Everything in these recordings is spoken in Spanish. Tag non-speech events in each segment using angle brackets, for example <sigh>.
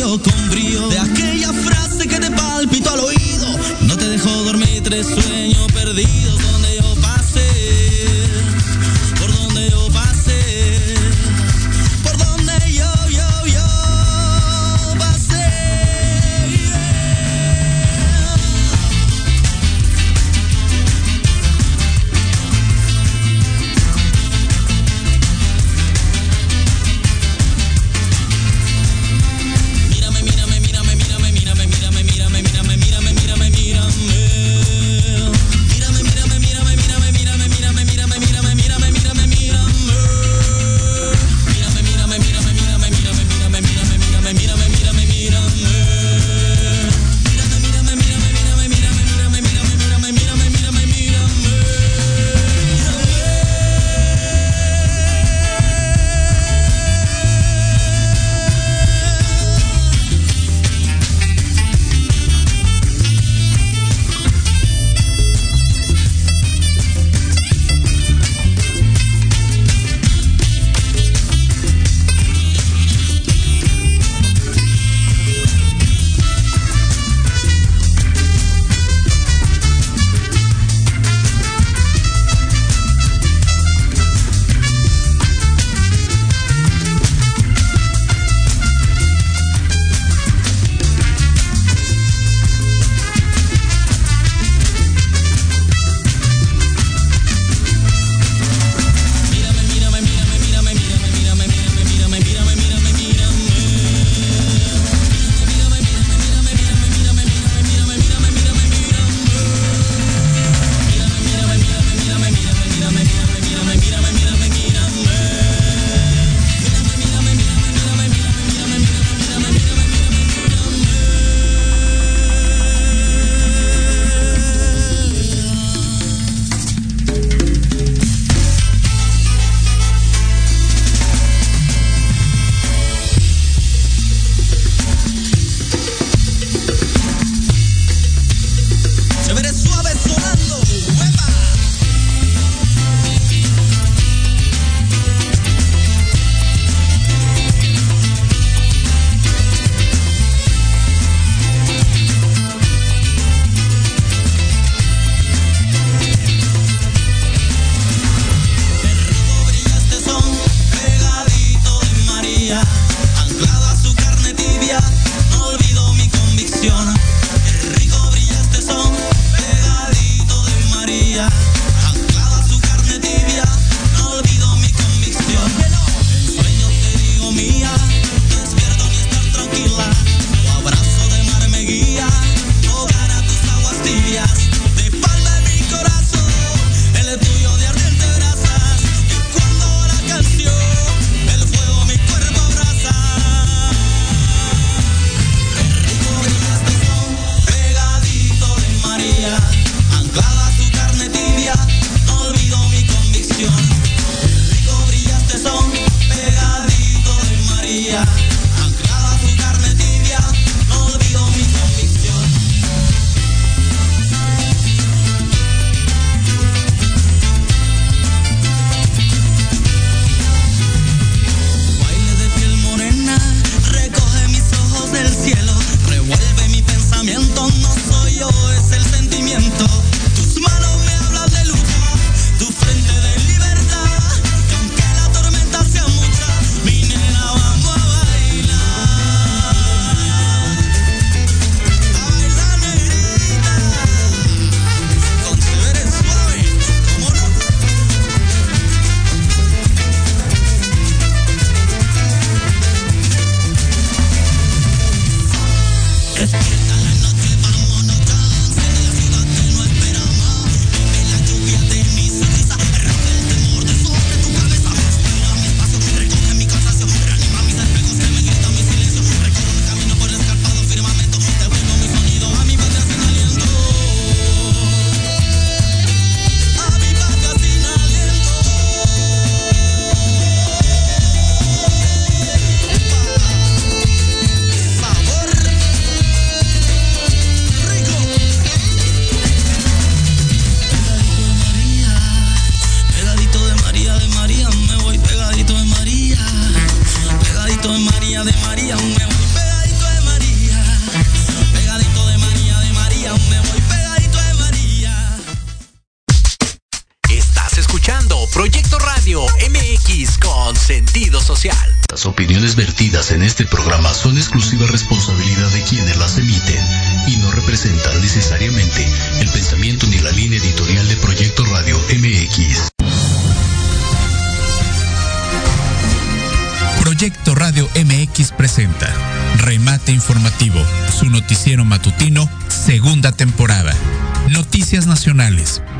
cambio con brillo.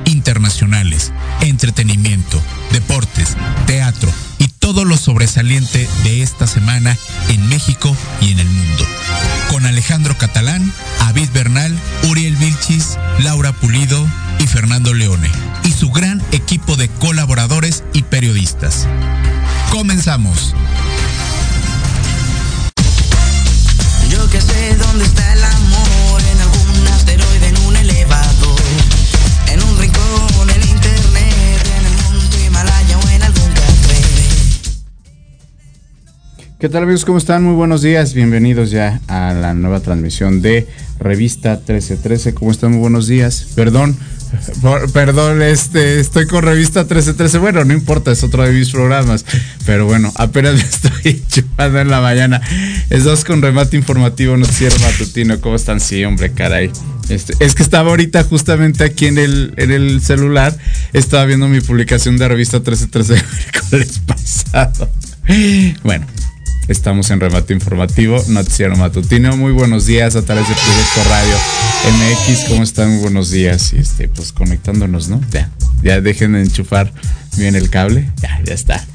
internacionales, entretenimiento, deportes, teatro y todo lo sobresaliente de esta semana en México y en el mundo. Con Alejandro Catalán, Avid Bernal, Uriel Vilchis, Laura Pulido y Fernando Leone y su gran equipo de colaboradores y periodistas. Comenzamos. ¿Qué tal amigos? ¿Cómo están? Muy buenos días. Bienvenidos ya a la nueva transmisión de Revista 1313. ¿Cómo están? Muy buenos días. Perdón, perdón, este, estoy con Revista 1313. Bueno, no importa, es otro de mis programas. Pero bueno, apenas <laughs> me estoy chupando en la mañana. Estás con remate informativo, noticiero matutino. ¿Cómo están? Sí, hombre, caray. Este, es que estaba ahorita justamente aquí en el, en el celular. Estaba viendo mi publicación de Revista 1313 <laughs> el miércoles pasado. Bueno, Estamos en remate informativo, noticiero matutino. Muy buenos días a través de Proyecto Radio MX. ¿Cómo están? Muy buenos días. Y este, pues conectándonos, ¿no? Ya, ya dejen de enchufar bien el cable. Ya, ya está.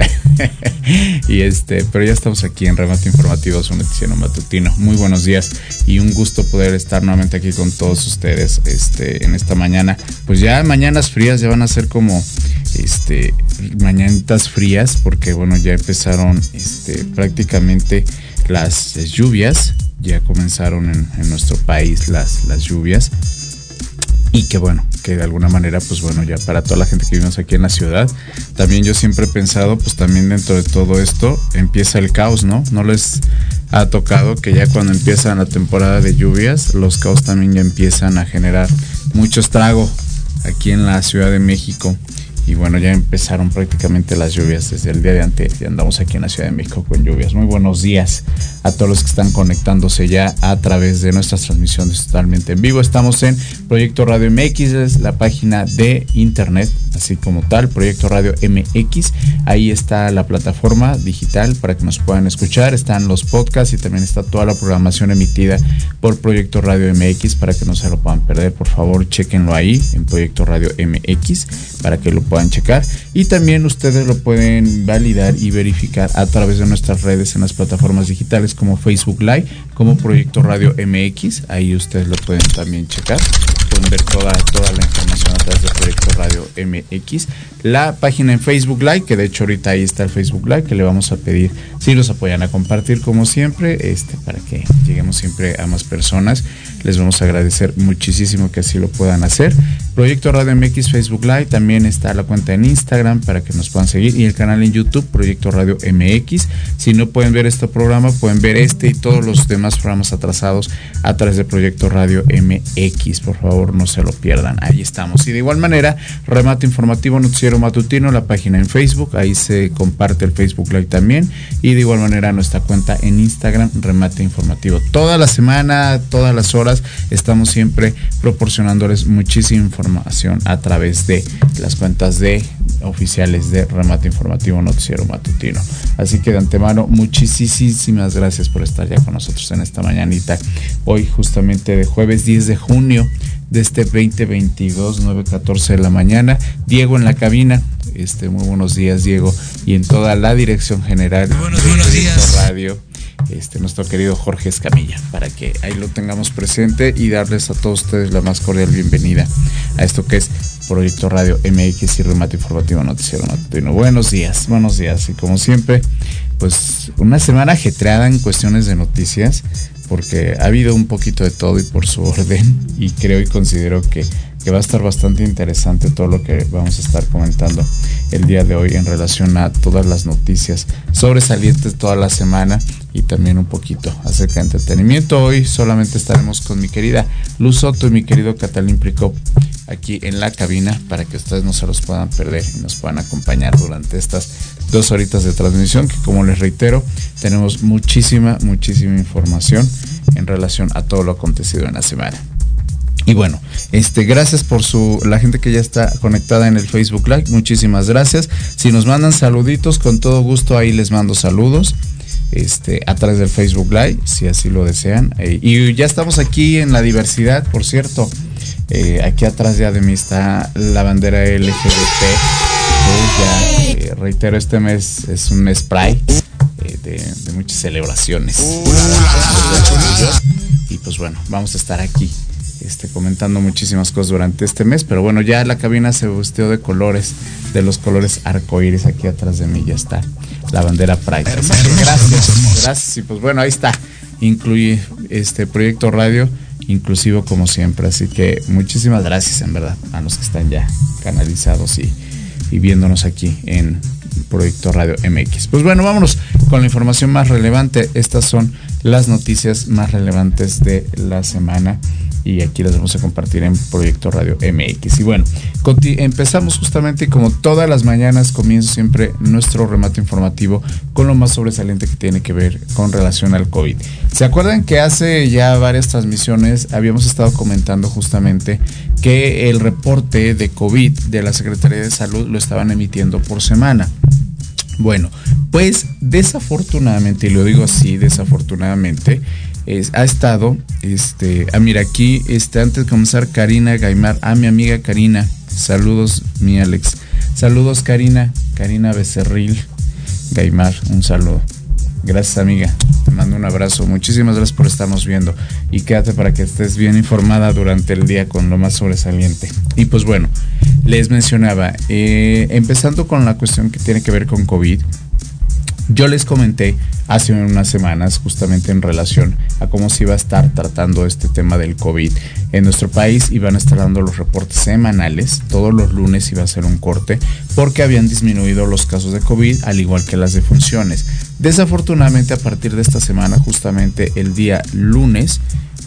<laughs> y este, pero ya estamos aquí en remate informativo, su noticiero matutino. Muy buenos días y un gusto poder estar nuevamente aquí con todos ustedes este, en esta mañana. Pues ya mañanas frías ya van a ser como este, mañanitas frías porque bueno, ya empezaron este, prácticamente las lluvias, ya comenzaron en, nuestro país las, las lluvias y que bueno, que de alguna manera, pues bueno, ya para toda la gente que vivimos aquí en la ciudad, también yo siempre he pensado, pues también dentro de todo esto empieza el caos, ¿no? No les ha tocado que ya cuando empieza la temporada de lluvias, los caos también ya empiezan a generar mucho estrago aquí en la Ciudad de México. Y bueno, ya empezaron prácticamente las lluvias desde el día de antes. Ya andamos aquí en la Ciudad de México con lluvias. Muy buenos días a todos los que están conectándose ya a través de nuestras transmisiones totalmente en vivo. Estamos en Proyecto Radio MX, es la página de internet, así como tal, Proyecto Radio MX. Ahí está la plataforma digital para que nos puedan escuchar. Están los podcasts y también está toda la programación emitida por Proyecto Radio MX para que no se lo puedan perder. Por favor, chequenlo ahí en Proyecto Radio MX para que lo puedan checar. Y también ustedes lo pueden validar y verificar a través de nuestras redes en las plataformas digitales como Facebook Live, como Proyecto Radio MX. Ahí ustedes lo pueden también checar. Pueden ver toda, toda la información a través de Proyecto Radio MX. La página en Facebook Live, que de hecho ahorita ahí está el Facebook Live, que le vamos a pedir si los apoyan a compartir como siempre, este, para que lleguemos siempre a más personas. Les vamos a agradecer muchísimo que así lo puedan hacer. Proyecto Radio MX Facebook Live, también está la cuenta en Instagram para que nos puedan seguir y el canal en YouTube Proyecto Radio MX. Si no pueden ver este programa, pueden ver este y todos los demás programas atrasados a través de Proyecto Radio MX. Por favor, no se lo pierdan. Ahí estamos. Y de igual manera, remate informativo noticiero matutino, la página en Facebook, ahí se comparte el Facebook Live también. Y de igual manera nuestra cuenta en Instagram, remate informativo. Toda la semana, todas las horas, estamos siempre proporcionándoles muchísima información a través de las cuentas de oficiales de remate informativo noticiero matutino. Así que de antemano, muchísimas gracias por estar ya con nosotros en esta mañanita. Hoy justamente de jueves 10 de junio de este 2022, 9.14 de la mañana. Diego en la cabina. Este, muy buenos días, Diego. Y en toda la dirección general buenos, buenos días. Radio este, nuestro querido Jorge Escamilla, para que ahí lo tengamos presente y darles a todos ustedes la más cordial bienvenida a esto que es Proyecto Radio MX y Remate Informativo Noticiero Matutino. Buenos días, buenos días. Y como siempre, pues una semana ajetreada en cuestiones de noticias, porque ha habido un poquito de todo y por su orden, y creo y considero que que va a estar bastante interesante todo lo que vamos a estar comentando el día de hoy en relación a todas las noticias sobresalientes toda la semana y también un poquito acerca de entretenimiento. Hoy solamente estaremos con mi querida Luz Soto y mi querido Catalín Pricop aquí en la cabina para que ustedes no se los puedan perder y nos puedan acompañar durante estas dos horitas de transmisión que como les reitero tenemos muchísima, muchísima información en relación a todo lo acontecido en la semana. Y bueno, este, gracias por su, la gente que ya está conectada en el Facebook Live, muchísimas gracias. Si nos mandan saluditos, con todo gusto ahí les mando saludos. Este, a través del Facebook Live, si así lo desean. Eh, y ya estamos aquí en la diversidad, por cierto. Eh, aquí atrás ya de mí está la bandera LGBT. Eh, reitero, este mes es un mes Pride de, de, muchas celebraciones. Y pues bueno, vamos a estar aquí este, comentando muchísimas cosas durante este mes, pero bueno, ya la cabina se vistió de colores, de los colores arcoíris, aquí atrás de mí ya está la bandera Pride. gracias, gracias, y pues bueno, ahí está, incluye este proyecto radio inclusivo como siempre, así que muchísimas gracias en verdad a los que están ya canalizados y, y viéndonos aquí en Proyecto Radio MX. Pues bueno, vámonos con la información más relevante. Estas son las noticias más relevantes de la semana y aquí las vamos a compartir en Proyecto Radio MX. Y bueno, empezamos justamente como todas las mañanas, comienzo siempre nuestro remate informativo con lo más sobresaliente que tiene que ver con relación al COVID. ¿Se acuerdan que hace ya varias transmisiones habíamos estado comentando justamente que el reporte de COVID de la Secretaría de Salud lo estaban emitiendo por semana? Bueno, pues desafortunadamente, y lo digo así, desafortunadamente, ha estado, este, ah, mira, aquí, este, antes de comenzar, Karina Gaimar, ah, mi amiga Karina, saludos, mi Alex, saludos, Karina, Karina Becerril Gaimar, un saludo. Gracias, amiga. Te mando un abrazo. Muchísimas gracias por estarnos viendo. Y quédate para que estés bien informada durante el día con lo más sobresaliente. Y pues bueno, les mencionaba, eh, empezando con la cuestión que tiene que ver con COVID. Yo les comenté hace unas semanas justamente en relación a cómo se iba a estar tratando este tema del COVID en nuestro país. Iban a estar dando los reportes semanales, todos los lunes iba a ser un corte porque habían disminuido los casos de COVID al igual que las defunciones. Desafortunadamente a partir de esta semana, justamente el día lunes,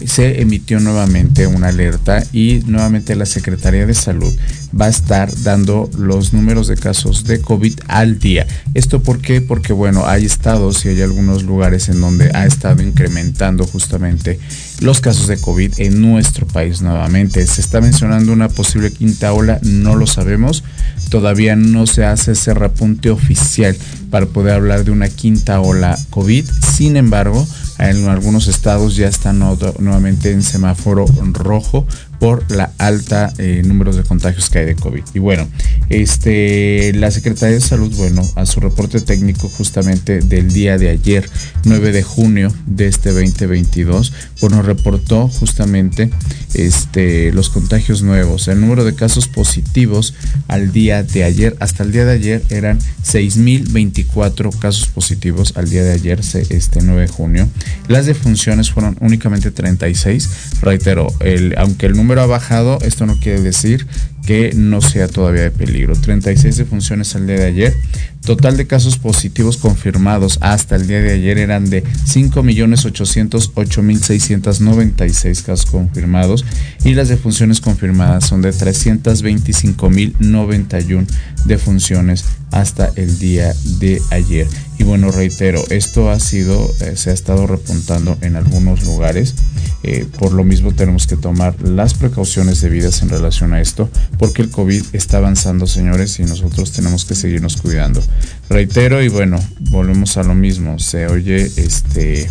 se emitió nuevamente una alerta y nuevamente la Secretaría de Salud va a estar dando los números de casos de COVID al día. ¿Esto por qué? Porque bueno, hay estados y hay algunos lugares en donde ha estado incrementando justamente los casos de COVID en nuestro país nuevamente. Se está mencionando una posible quinta ola, no lo sabemos. Todavía no se hace ese repunte oficial para poder hablar de una quinta ola COVID. Sin embargo, en algunos estados ya están nuevamente en semáforo rojo por la alta eh, números de contagios que hay de COVID. Y bueno, este, la Secretaría de Salud, bueno, a su reporte técnico justamente del día de ayer, 9 de junio de este 2022, bueno, reportó justamente este, los contagios nuevos. El número de casos positivos al día de ayer, hasta el día de ayer eran 6.024 casos positivos al día de ayer, este 9 de junio. Las defunciones fueron únicamente 36. Reitero, el, aunque el número ha bajado, esto no quiere decir que no sea todavía de peligro. 36 defunciones al día de ayer. Total de casos positivos confirmados hasta el día de ayer eran de 5.808.696 casos confirmados y las defunciones confirmadas son de 325.091 defunciones hasta el día de ayer. Y bueno, reitero, esto ha sido, eh, se ha estado repuntando en algunos lugares. Eh, por lo mismo tenemos que tomar las precauciones debidas en relación a esto, porque el COVID está avanzando, señores, y nosotros tenemos que seguirnos cuidando. Reitero y bueno, volvemos a lo mismo. Se oye este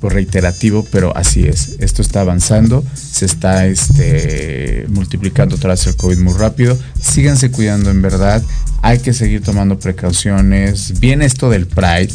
pues reiterativo, pero así es. Esto está avanzando, se está este, multiplicando tras el COVID muy rápido. Síganse cuidando en verdad. Hay que seguir tomando precauciones. Viene esto del Pride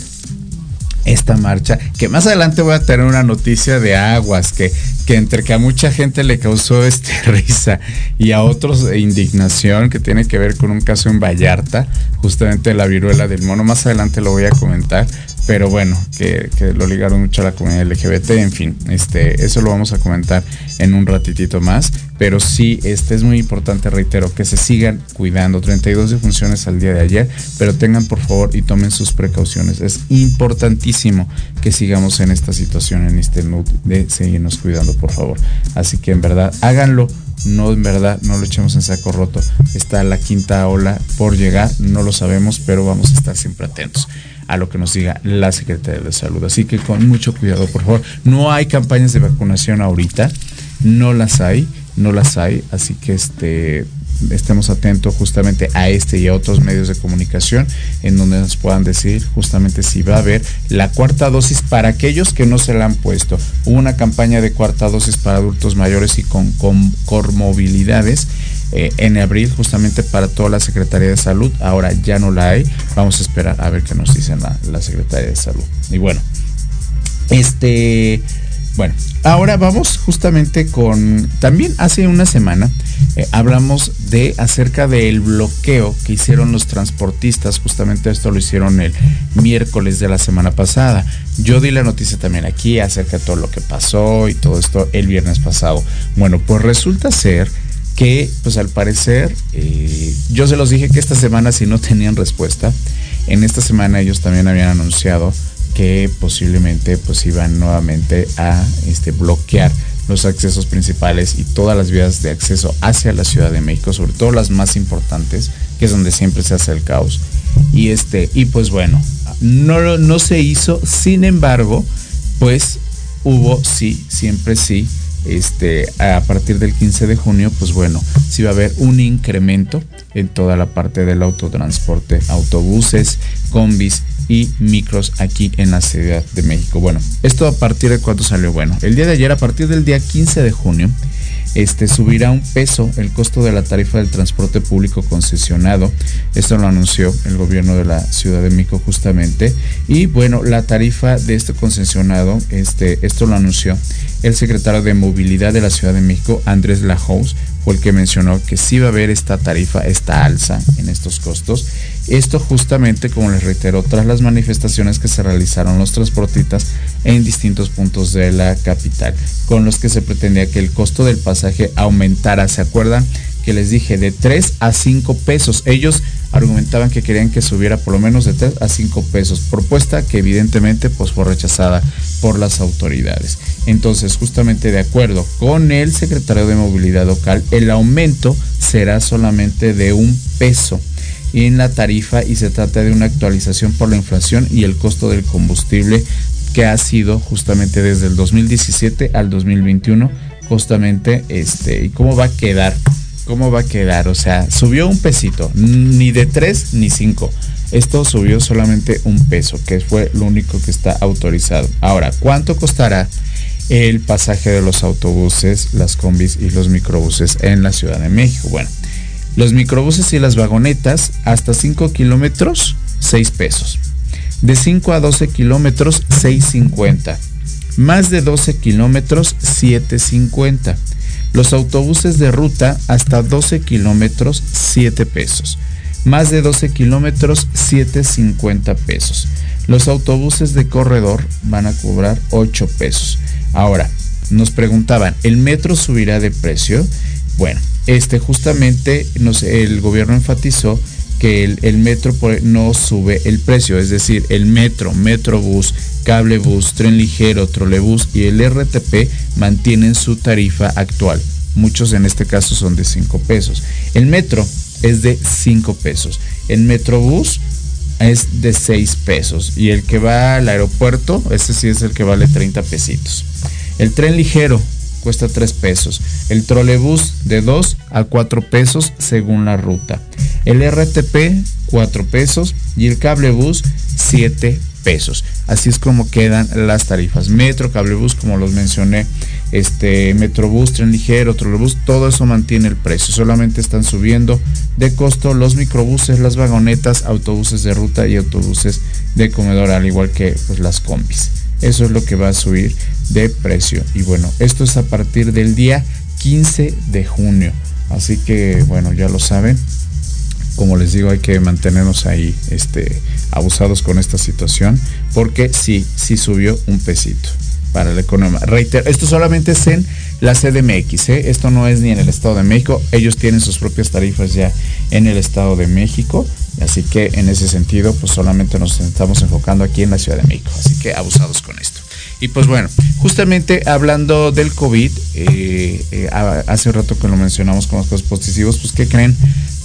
esta marcha, que más adelante voy a tener una noticia de aguas, que, que entre que a mucha gente le causó este <laughs> risa y a otros indignación, que tiene que ver con un caso en Vallarta, justamente la viruela del mono, más adelante lo voy a comentar, pero bueno, que, lo ligaron mucho a la comunidad LGBT, en fin, este, eso lo vamos a comentar en un ratitito más, pero sí, este es muy importante, reitero, que se sigan cuidando, 32 defunciones al día de ayer, pero tengan por favor y tomen sus precauciones, es importantísimo que sigamos en esta situación, en este mood de seguirnos cuidando, por favor, así que en verdad, háganlo no en verdad, no lo echemos en saco roto. Está la quinta ola por llegar, no lo sabemos, pero vamos a estar siempre atentos a lo que nos diga la Secretaría de Salud. Así que con mucho cuidado, por favor. No hay campañas de vacunación ahorita, no las hay, no las hay, así que este estemos atentos justamente a este y a otros medios de comunicación en donde nos puedan decir justamente si va a haber la cuarta dosis para aquellos que no se la han puesto. Una campaña de cuarta dosis para adultos mayores y con, con comorbilidades eh, en abril justamente para toda la Secretaría de Salud. Ahora ya no la hay. Vamos a esperar a ver qué nos dicen la, la Secretaría de Salud. Y bueno, este... Bueno, ahora vamos justamente con, también hace una semana eh, hablamos de acerca del bloqueo que hicieron los transportistas, justamente esto lo hicieron el miércoles de la semana pasada. Yo di la noticia también aquí acerca de todo lo que pasó y todo esto el viernes pasado. Bueno, pues resulta ser que pues al parecer eh, yo se los dije que esta semana si no tenían respuesta, en esta semana ellos también habían anunciado que posiblemente pues iban nuevamente a este, bloquear los accesos principales y todas las vías de acceso hacia la Ciudad de México, sobre todo las más importantes, que es donde siempre se hace el caos. Y este, y pues bueno, no, no se hizo, sin embargo, pues hubo sí, siempre sí, este, a partir del 15 de junio, pues bueno, sí va a haber un incremento en toda la parte del autotransporte, autobuses, combis y micros aquí en la Ciudad de México. Bueno, esto a partir de cuándo salió. Bueno, el día de ayer, a partir del día 15 de junio, este, subirá un peso el costo de la tarifa del transporte público concesionado. Esto lo anunció el gobierno de la Ciudad de México justamente. Y bueno, la tarifa de este concesionado, este, esto lo anunció el secretario de Movilidad de la Ciudad de México, Andrés Lajous, fue el que mencionó que sí va a haber esta tarifa, esta alza en estos costos. Esto justamente, como les reitero, tras las manifestaciones que se realizaron los transportistas en distintos puntos de la capital, con los que se pretendía que el costo del pasaje aumentara. ¿Se acuerdan? Que les dije de 3 a 5 pesos. Ellos argumentaban que querían que subiera por lo menos de 3 a 5 pesos. Propuesta que evidentemente pues fue rechazada por las autoridades. Entonces, justamente de acuerdo con el secretario de Movilidad Local, el aumento será solamente de un peso en la tarifa y se trata de una actualización por la inflación y el costo del combustible que ha sido justamente desde el 2017 al 2021 justamente este y cómo va a quedar cómo va a quedar o sea subió un pesito ni de 3 ni 5 esto subió solamente un peso que fue lo único que está autorizado ahora cuánto costará el pasaje de los autobuses las combis y los microbuses en la Ciudad de México bueno los microbuses y las vagonetas hasta 5 kilómetros, 6 pesos. De 5 a 12 kilómetros, 6.50. Más de 12 kilómetros, 7.50. Los autobuses de ruta hasta 12 kilómetros, 7 pesos. Más de 12 kilómetros, 7.50 pesos. Los autobuses de corredor van a cobrar 8 pesos. Ahora, nos preguntaban, ¿el metro subirá de precio? Bueno, este justamente el gobierno enfatizó que el, metro no sube el precio, es decir, el metro, metrobús, cablebús, tren ligero, trolebús y el RTP mantienen su tarifa actual. Muchos en este caso son de 5 pesos. El metro es de 5 pesos. El metrobús es de 6 pesos. Y el que va al aeropuerto, ese sí es el que vale 30 pesitos. El tren ligero cuesta 3 pesos. El trolebús de 2 a 4 pesos según la ruta. El RTP 4 pesos y el cablebús 7 pesos. Así es como quedan las tarifas. Metro, cablebús, como los mencioné, este Metrobús, tren ligero, trolebús, todo eso mantiene el precio. Solamente están subiendo de costo los microbuses, las vagonetas, autobuses de ruta y autobuses de comedor, al igual que pues, las combis. Eso es lo que va a subir de precio. Y bueno, esto es a partir del día 15 de junio. Así que bueno, ya lo saben. Como les digo, hay que mantenernos ahí este, abusados con esta situación. Porque sí, sí subió un pesito para la economía. Reiter, esto solamente es en la CDMX, ¿eh? esto no es ni en el Estado de México, ellos tienen sus propias tarifas ya en el Estado de México, así que en ese sentido, pues solamente nos estamos enfocando aquí en la Ciudad de México, así que abusados con esto. Y pues bueno, justamente hablando del COVID, eh, eh, hace un rato que lo mencionamos con los casos positivos, pues ¿qué creen?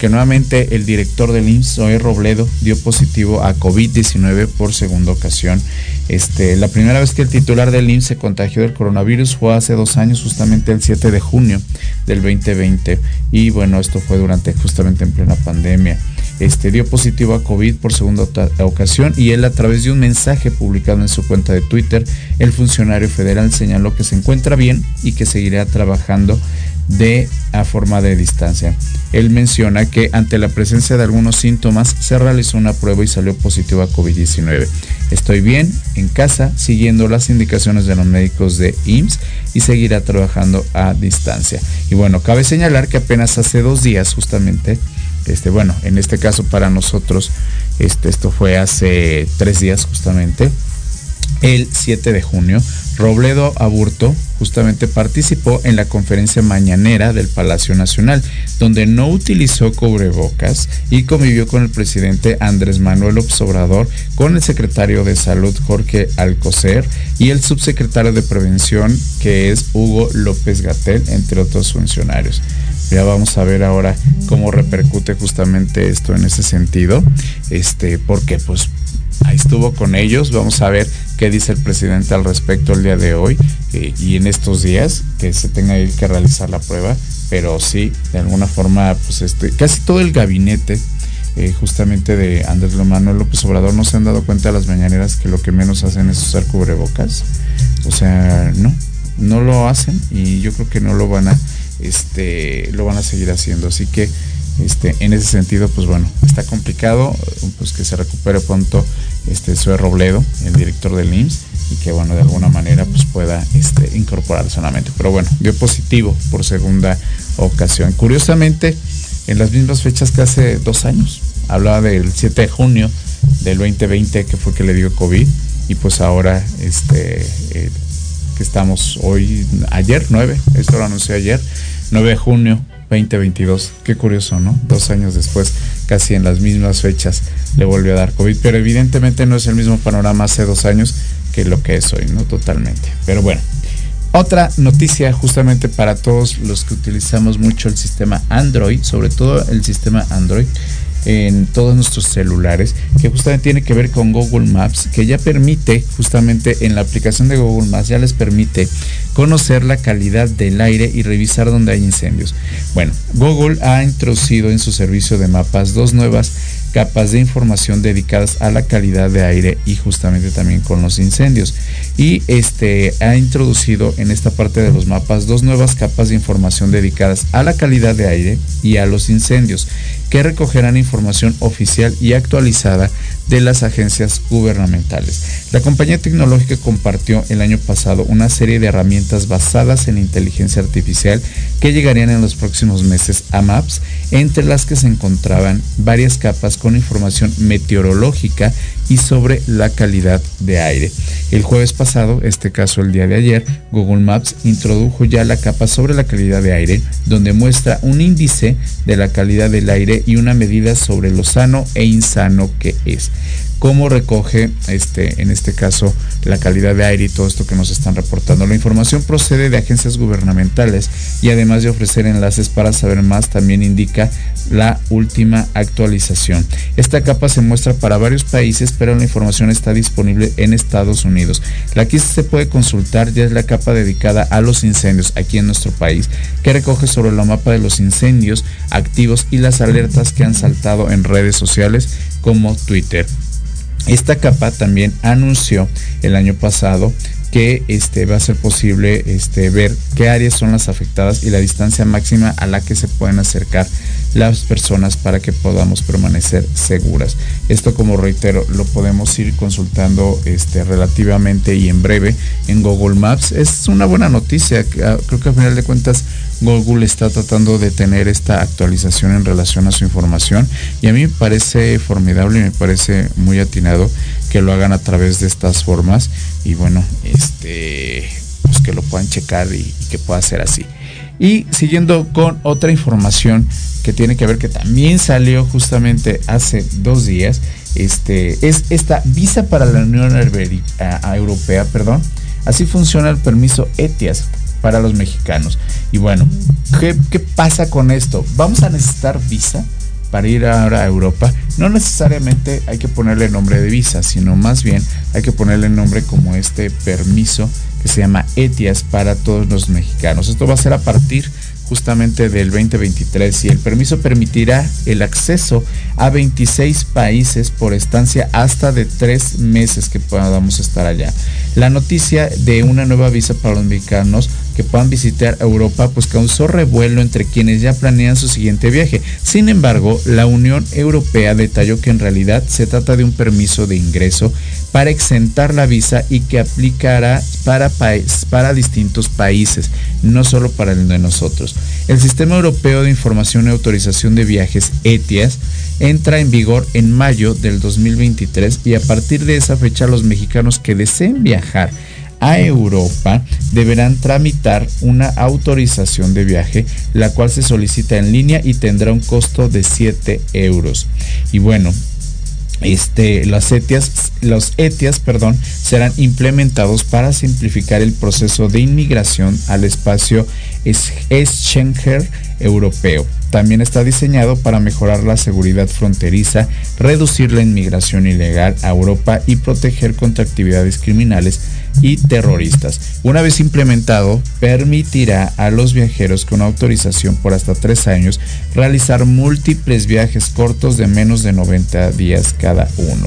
Que nuevamente el director del IMSS, Zoe Robledo, dio positivo a COVID-19 por segunda ocasión. Este, la primera vez que el titular del IMSS se contagió del coronavirus fue hace dos años, justamente el 7 de junio del 2020. Y bueno, esto fue durante justamente en plena pandemia este, dio positivo a COVID por segunda ocasión y él a través de un mensaje publicado en su cuenta de Twitter, el funcionario federal señaló que se encuentra bien y que seguirá trabajando de a forma de distancia. Él menciona que ante la presencia de algunos síntomas se realizó una prueba y salió positivo a COVID-19. Estoy bien en casa siguiendo las indicaciones de los médicos de IMSS y seguirá trabajando a distancia. Y bueno, cabe señalar que apenas hace dos días justamente este, bueno, en este caso para nosotros, este, esto fue hace tres días justamente, el 7 de junio, Robledo Aburto justamente participó en la conferencia mañanera del Palacio Nacional, donde no utilizó cubrebocas y convivió con el presidente Andrés Manuel Obrador, con el secretario de Salud Jorge Alcocer y el subsecretario de Prevención que es Hugo López Gatel, entre otros funcionarios. Ya vamos a ver ahora cómo repercute justamente esto en ese sentido. Este, porque pues estuvo con ellos. Vamos a ver qué dice el presidente al respecto el día de hoy eh, y en estos días que se tenga que realizar la prueba. Pero sí, de alguna forma, pues este, casi todo el gabinete eh, justamente de Andrés Manuel López Obrador no se han dado cuenta las mañaneras que lo que menos hacen es usar cubrebocas. O sea, no, no lo hacen y yo creo que no lo van a este, lo van a seguir haciendo. Así que este, en ese sentido, pues bueno, está complicado, pues que se recupere pronto este Sue Robledo, el director del IMSS, y que bueno, de alguna manera pues pueda este, incorporarse solamente. Pero bueno, dio positivo por segunda ocasión. Curiosamente, en las mismas fechas que hace dos años, hablaba del 7 de junio del 2020 que fue que le dio COVID y pues ahora este eh, que estamos hoy ayer 9 esto lo anuncié ayer 9 de junio 2022. Qué curioso, ¿no? Dos años después, casi en las mismas fechas, le volvió a dar COVID. Pero evidentemente no es el mismo panorama hace dos años que lo que es hoy, ¿no? Totalmente. Pero bueno. Otra noticia justamente para todos los que utilizamos mucho el sistema Android, sobre todo el sistema Android, en todos nuestros celulares, que justamente tiene que ver con Google Maps, que ya permite, justamente en la aplicación de Google Maps, ya les permite conocer la calidad del aire y revisar dónde hay incendios. Bueno, Google ha introducido en su servicio de mapas dos nuevas capas de información dedicadas a la calidad de aire y justamente también con los incendios. Y este ha introducido en esta parte de los mapas dos nuevas capas de información dedicadas a la calidad de aire y a los incendios que recogerán información oficial y actualizada de las agencias gubernamentales. La compañía tecnológica compartió el año pasado una serie de herramientas basadas en inteligencia artificial que llegarían en los próximos meses a Maps, entre las que se encontraban varias capas con información meteorológica y sobre la calidad de aire. El jueves pasado, este caso el día de ayer, Google Maps introdujo ya la capa sobre la calidad de aire, donde muestra un índice de la calidad del aire y una medida sobre lo sano e insano que es cómo recoge este, en este caso la calidad de aire y todo esto que nos están reportando. La información procede de agencias gubernamentales y además de ofrecer enlaces para saber más, también indica la última actualización. Esta capa se muestra para varios países, pero la información está disponible en Estados Unidos. La que se puede consultar ya es la capa dedicada a los incendios aquí en nuestro país, que recoge sobre la mapa de los incendios activos y las alertas que han saltado en redes sociales como Twitter. Esta capa también anunció el año pasado que este, va a ser posible este, ver qué áreas son las afectadas y la distancia máxima a la que se pueden acercar las personas para que podamos permanecer seguras. Esto como reitero lo podemos ir consultando este, relativamente y en breve en Google Maps. Es una buena noticia, ah, creo que al final de cuentas Google está tratando de tener esta actualización en relación a su información y a mí me parece formidable y me parece muy atinado que lo hagan a través de estas formas y bueno, este, pues que lo puedan checar y, que pueda ser así. Y siguiendo con otra información que tiene que ver que también salió justamente hace dos días, este, es esta visa para la Unión Europea, perdón. Así funciona el permiso ETIAS para los mexicanos. Y bueno, ¿qué, pasa con esto? ¿Vamos a necesitar visa? para ir ahora a Europa, no necesariamente hay que ponerle nombre de visa, sino más bien hay que ponerle nombre como este permiso que se llama ETIAS para todos los mexicanos. Esto va a ser a partir justamente del 2023 y el permiso permitirá el acceso a 26 países por estancia hasta de tres meses que podamos estar allá. La noticia de una nueva visa para los mexicanos que puedan visitar Europa pues causó revuelo entre quienes ya planean su siguiente viaje. Sin embargo, la Unión Europea detalló que en realidad se trata de un permiso de ingreso para exentar la visa y que aplicará para, para distintos países, no solo para el de nosotros. El Sistema Europeo de Información y Autorización de Viajes, ETIAS, entra en vigor en mayo del 2023 y a partir de esa fecha los mexicanos que deseen viajar a Europa deberán tramitar una autorización de viaje, la cual se solicita en línea y tendrá un costo de 7 euros. Y bueno, este, las ETIAS, los ETIAS perdón, serán implementados para simplificar el proceso de inmigración al espacio Schengen europeo. También está diseñado para mejorar la seguridad fronteriza, reducir la inmigración ilegal a Europa y proteger contra actividades criminales y terroristas. Una vez implementado, permitirá a los viajeros con autorización por hasta tres años realizar múltiples viajes cortos de menos de 90 días cada uno.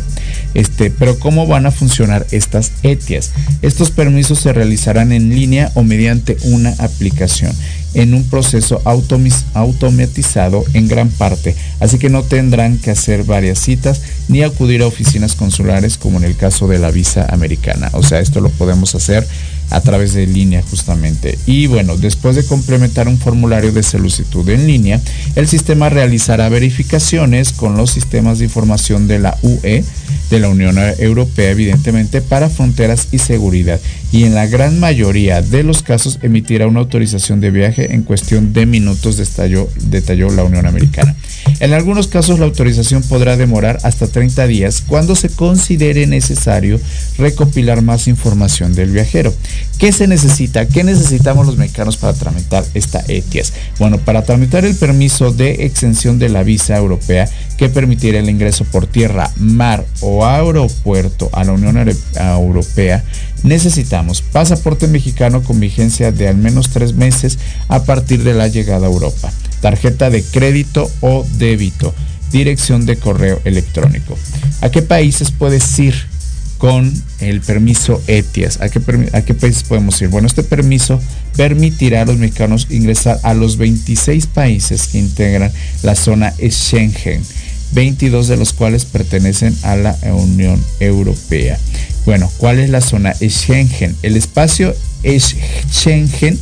Este, pero ¿cómo van a funcionar estas ETIAS? Estos permisos se realizarán en línea o mediante una aplicación en un proceso automatizado en gran parte, así que no tendrán que hacer varias citas ni acudir a oficinas consulares como en el caso de la visa americana. O sea, esto lo podemos hacer a través de línea justamente. Y bueno, después de complementar un formulario de solicitud en línea, el sistema realizará verificaciones con los sistemas de información de la UE, de la Unión Europea evidentemente, para fronteras y seguridad. Y en la gran mayoría de los casos emitirá una autorización de viaje en cuestión de minutos, detalló, detalló la Unión Americana. En algunos casos la autorización podrá demorar hasta 30 días cuando se considere necesario recopilar más información del viajero. ¿Qué se necesita? ¿Qué necesitamos los mexicanos para tramitar esta ETIAS? Bueno, para tramitar el permiso de exención de la visa europea que permitirá el ingreso por tierra, mar o aeropuerto a la Unión Europea, necesitamos pasaporte mexicano con vigencia de al menos tres meses a partir de la llegada a Europa, tarjeta de crédito o débito, dirección de correo electrónico. ¿A qué países puedes ir? Con el permiso ETIAS. ¿A qué, ¿A qué países podemos ir? Bueno, este permiso permitirá a los mexicanos ingresar a los 26 países que integran la zona Schengen, 22 de los cuales pertenecen a la Unión Europea. Bueno, ¿cuál es la zona Schengen? El espacio Schengen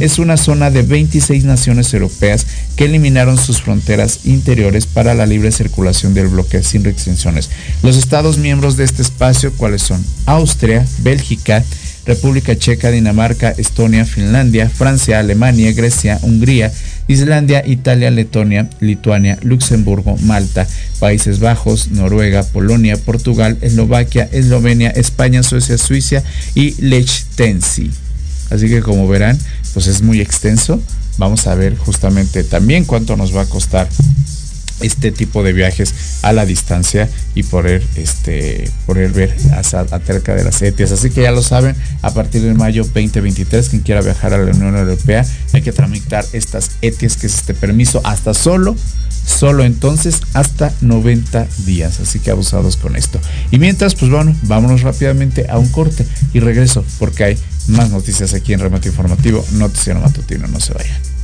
es una zona de 26 naciones europeas que eliminaron sus fronteras interiores para la libre circulación del bloque sin restricciones. Los estados miembros de este espacio, ¿cuáles son? Austria, Bélgica, República Checa, Dinamarca, Estonia, Finlandia, Francia, Alemania, Grecia, Hungría, Islandia, Italia, Letonia, Lituania, Luxemburgo, Malta, Países Bajos, Noruega, Polonia, Portugal, Eslovaquia, Eslovenia, España, Suecia, Suiza y Liechtenstein. Así que como verán, pues es muy extenso. Vamos a ver justamente también cuánto nos va a costar este tipo de viajes a la distancia y poder, este, poder ver acerca de las ETIAS. Así que ya lo saben, a partir de mayo 2023, quien quiera viajar a la Unión Europea, hay que tramitar estas ETIAS, que es este permiso hasta solo, solo entonces hasta 90 días. Así que abusados con esto. Y mientras, pues bueno, vámonos rápidamente a un corte y regreso porque hay más noticias aquí en Remate Informativo, Noticiero Matutino, no se vayan.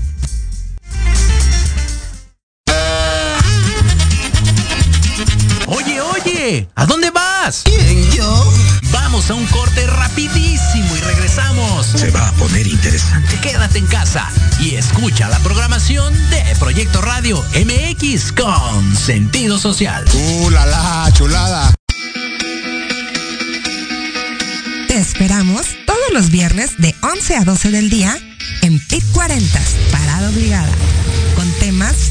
¿A dónde vas? ¿Quién, yo? Vamos a un corte rapidísimo y regresamos. Se va a poner interesante. Quédate en casa y escucha la programación de Proyecto Radio MX con sentido social. ¡Uh, la, la chulada! Te esperamos todos los viernes de 11 a 12 del día en PIT 40, Parada Obligada, con temas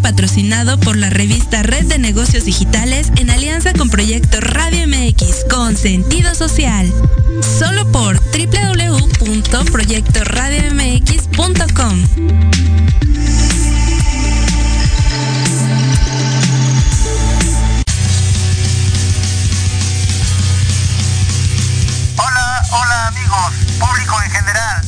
Patrocinado por la revista Red de Negocios Digitales en alianza con Proyecto Radio MX con sentido social. Solo por www.proyectoradiomx.com. Hola, hola amigos, público en general.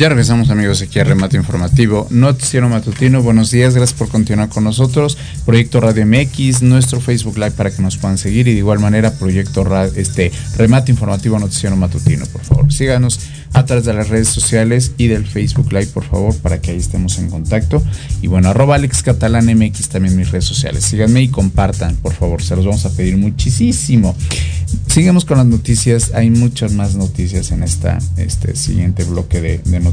Ya regresamos amigos aquí a Remate Informativo, Noticiero Matutino, buenos días, gracias por continuar con nosotros, Proyecto Radio MX, nuestro Facebook Live para que nos puedan seguir y de igual manera Proyecto este, Remate Informativo Noticiero Matutino, por favor, síganos a través de las redes sociales y del Facebook Live, por favor, para que ahí estemos en contacto. Y bueno, arroba Alex Catalán MX también mis redes sociales. Síganme y compartan, por favor, se los vamos a pedir muchísimo. Sigamos con las noticias, hay muchas más noticias en esta, este siguiente bloque de, de noticias.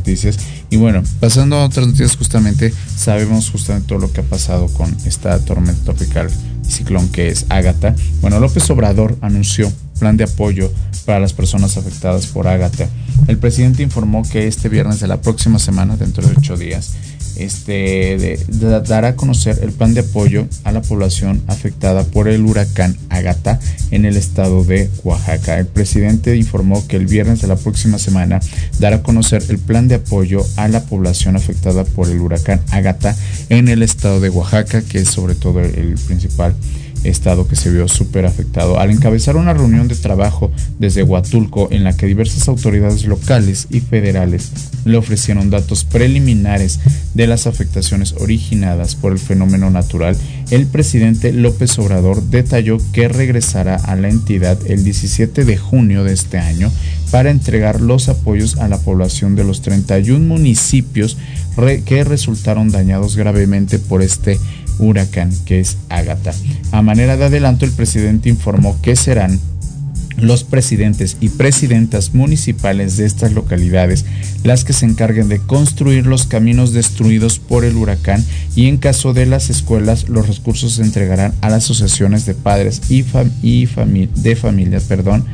Y bueno, pasando a otras noticias, justamente sabemos justamente todo lo que ha pasado con esta tormenta tropical y ciclón que es Ágata. Bueno, López Obrador anunció plan de apoyo para las personas afectadas por Ágata. El presidente informó que este viernes de la próxima semana, dentro de ocho días, este, de- dará a conocer el plan de apoyo a la población afectada por el huracán Ágata en el estado de Oaxaca. El presidente informó que el viernes de la próxima semana dará a conocer el plan de apoyo a la población afectada por el huracán Ágata en el estado de Oaxaca, que es sobre todo el principal estado que se vio súper afectado. Al encabezar una reunión de trabajo desde Huatulco en la que diversas autoridades locales y federales le ofrecieron datos preliminares de las afectaciones originadas por el fenómeno natural, el presidente López Obrador detalló que regresará a la entidad el 17 de junio de este año para entregar los apoyos a la población de los 31 municipios que resultaron dañados gravemente por este huracán que es Ágata. A manera de adelanto, el presidente informó que serán los presidentes y presidentas municipales de estas localidades las que se encarguen de construir los caminos destruidos por el huracán y en caso de las escuelas los recursos se entregarán a las asociaciones de padres y, de familias, perdón,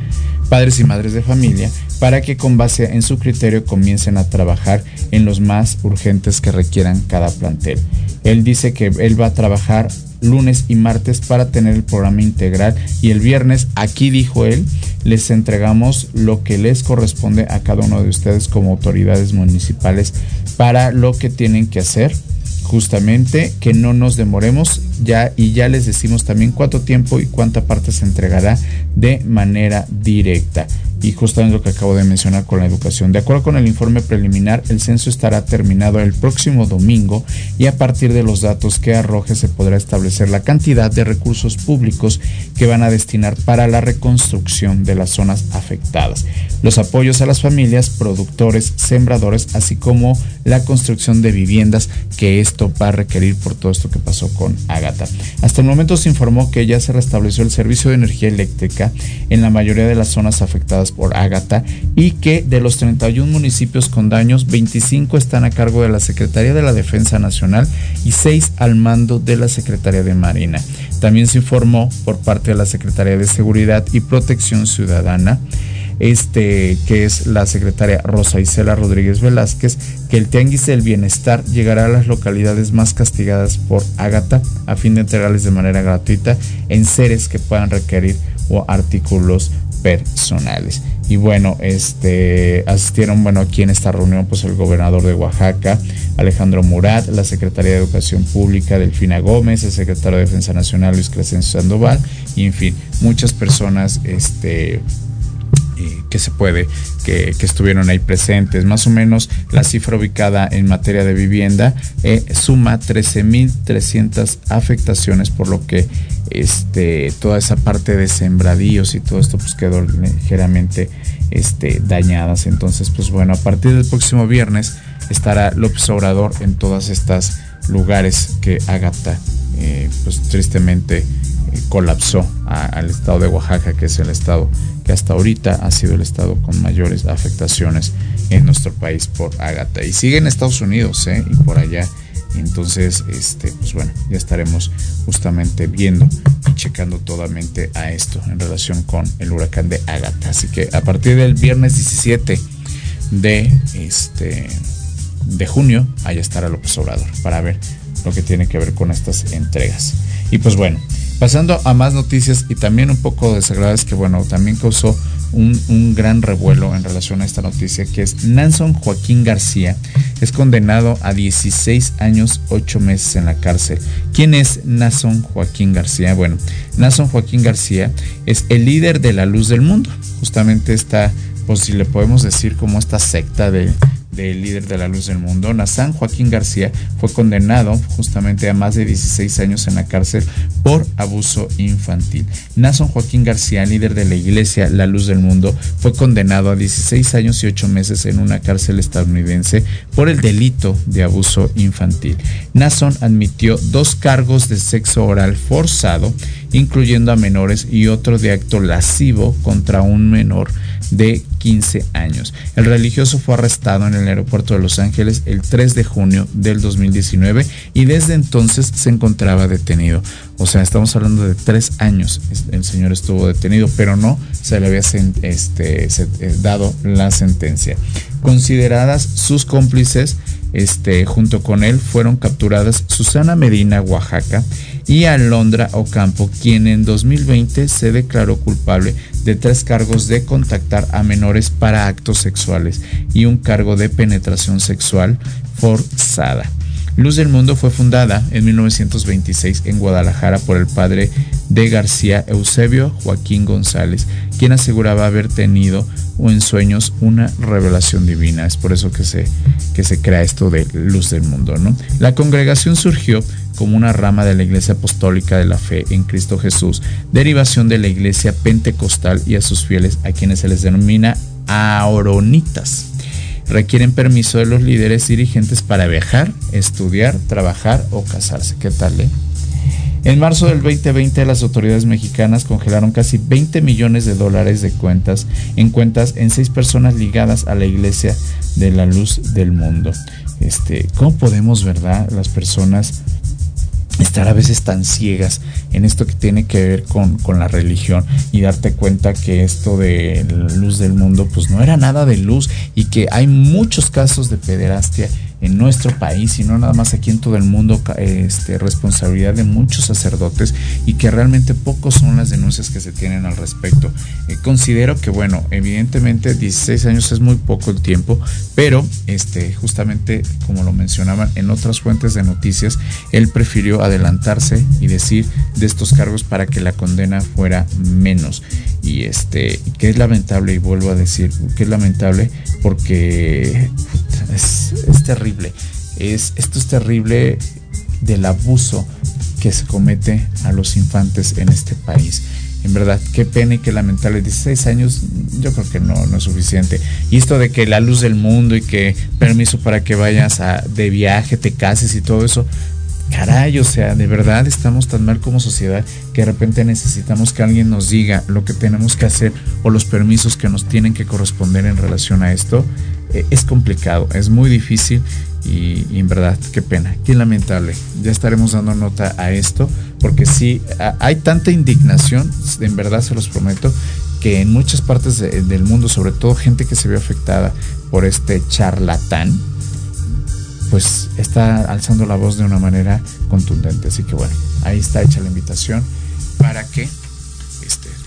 padres y madres de familia para que con base en su criterio comiencen a trabajar en los más urgentes que requieran cada plantel. Él dice que él va a trabajar lunes y martes para tener el programa integral. Y el viernes, aquí dijo él, les entregamos lo que les corresponde a cada uno de ustedes como autoridades municipales para lo que tienen que hacer. Justamente que no nos demoremos. Ya y ya les decimos también cuánto tiempo y cuánta parte se entregará de manera directa y justamente lo que acabo de mencionar con la educación. De acuerdo con el informe preliminar, el censo estará terminado el próximo domingo y a partir de los datos que arroje se podrá establecer la cantidad de recursos públicos que van a destinar para la reconstrucción de las zonas afectadas, los apoyos a las familias, productores, sembradores, así como la construcción de viviendas que esto va a requerir por todo esto que pasó con Agata. Hasta el momento se informó que ya se restableció el servicio de energía eléctrica en la mayoría de las zonas afectadas por Ágata y que de los 31 municipios con daños, 25 están a cargo de la Secretaría de la Defensa Nacional y 6 al mando de la Secretaría de Marina. También se informó por parte de la Secretaría de Seguridad y Protección Ciudadana este, que es la secretaria Rosa Isela Rodríguez Velázquez, que el Tianguis del Bienestar llegará a las localidades más castigadas por Ágata a fin de entregarles de manera gratuita en seres que puedan requerir o artículos personales. Y bueno, este asistieron bueno aquí en esta reunión pues el gobernador de Oaxaca, Alejandro Murat, la secretaria de Educación Pública Delfina Gómez, el secretario de Defensa Nacional Luis Crescencio Sandoval y en fin, muchas personas este que se puede, que, estuvieron ahí presentes. Más o menos la cifra ubicada en materia de vivienda eh, suma 13.300 afectaciones, por lo que este, toda esa parte de sembradíos y todo esto pues quedó ligeramente este, dañadas. Entonces, pues bueno, a partir del próximo viernes estará López Obrador en todas estas lugares que Agata eh, pues tristemente eh, colapsó al estado de Oaxaca, que es el estado que hasta ahorita ha sido el estado con mayores afectaciones en nuestro país por Ágata. Y sigue en Estados Unidos ¿eh? y por allá. Entonces, este, pues bueno, ya estaremos justamente viendo y checando totalmente a esto en relación con el huracán de Ágata. Así que a partir del viernes 17 de, este, de junio, allá estará López Obrador para ver lo que tiene que ver con estas entregas. Y pues bueno, Pasando a más noticias y también un poco desagradables que bueno, también causó un, gran revuelo en relación a esta noticia, que es Nanson Joaquín García es condenado a 16 años 8 meses en la cárcel. ¿Quién es Nanson Joaquín García? Bueno, Nanson Joaquín García es el líder de la luz del mundo. Justamente está, pues si le podemos decir como esta secta de, del líder de la luz del mundo, Nazán Joaquín García, fue condenado justamente a más de 16 años en la cárcel por abuso infantil. Nazón Joaquín García, líder de la iglesia La Luz del Mundo, fue condenado a 16 años y 8 meses en una cárcel estadounidense por el delito de abuso infantil. Nason admitió dos cargos de sexo oral forzado, incluyendo a menores, y otro de acto lascivo contra un menor de 15 años. El religioso fue arrestado en el aeropuerto de Los Ángeles el 3 de junio del 2019 y desde entonces se encontraba detenido. O sea, estamos hablando de tres años. El señor estuvo detenido, pero no se le había este, eh, dado la sentencia. Consideradas sus cómplices, este, junto con él fueron capturadas Susana Medina, Oaxaca, y Alondra Ocampo, quien en 2020 se declaró culpable de tres cargos de contactar a menores para actos sexuales y un cargo de penetración sexual forzada. Luz del Mundo fue fundada en 1926 en Guadalajara por el padre de García Eusebio Joaquín González, quien aseguraba haber tenido en sueños una revelación divina. Es por eso que se, que se crea esto de Luz del Mundo. ¿no? La congregación surgió como una rama de la Iglesia Apostólica de la Fe en Cristo Jesús, derivación de la Iglesia Pentecostal y a sus fieles, a quienes se les denomina aoronitas. Requieren permiso de los líderes dirigentes para viajar, estudiar, trabajar o casarse. ¿Qué tal, eh? En marzo del 2020 las autoridades mexicanas congelaron casi 20 millones de dólares de cuentas en cuentas en seis personas ligadas a la Iglesia de la Luz del Mundo. Este, ¿cómo podemos, verdad, las personas estar a veces tan ciegas en esto que tiene que ver con, con, la religión y darte cuenta que esto de luz del mundo pues no era nada de luz y que hay muchos casos de pederastia en nuestro país y no nada más aquí en todo el mundo, este, responsabilidad de muchos sacerdotes y que realmente pocos son las denuncias que se tienen al respecto. Eh, considero que, bueno, evidentemente 16 años es muy poco el tiempo, pero este, justamente como lo mencionaban en otras fuentes de noticias, él prefirió adelantarse y decir de estos cargos para que la condena fuera menos. Y este, que es lamentable, y vuelvo a decir que es lamentable porque es, es terrible. Es, esto es terrible del abuso que se comete a los infantes en este país. En verdad, qué pena y qué lamentable. 16 años, yo creo que no, no es suficiente. Y esto de que la luz del mundo y que permiso para que vayas a, de viaje, te cases y todo eso, caray, o sea, de verdad estamos tan mal como sociedad que de repente necesitamos que alguien nos diga lo que tenemos que hacer o los permisos que nos tienen que corresponder en relación a esto. Eh, es complicado, es muy difícil y, en verdad, qué pena, qué lamentable. Ya estaremos dando nota a esto porque sí, hay tanta indignación, en verdad se los prometo, que en muchas partes de, del mundo, sobre todo gente que se ve afectada por este charlatán, pues está alzando la voz de una manera contundente. Así que bueno, ahí está hecha la invitación para que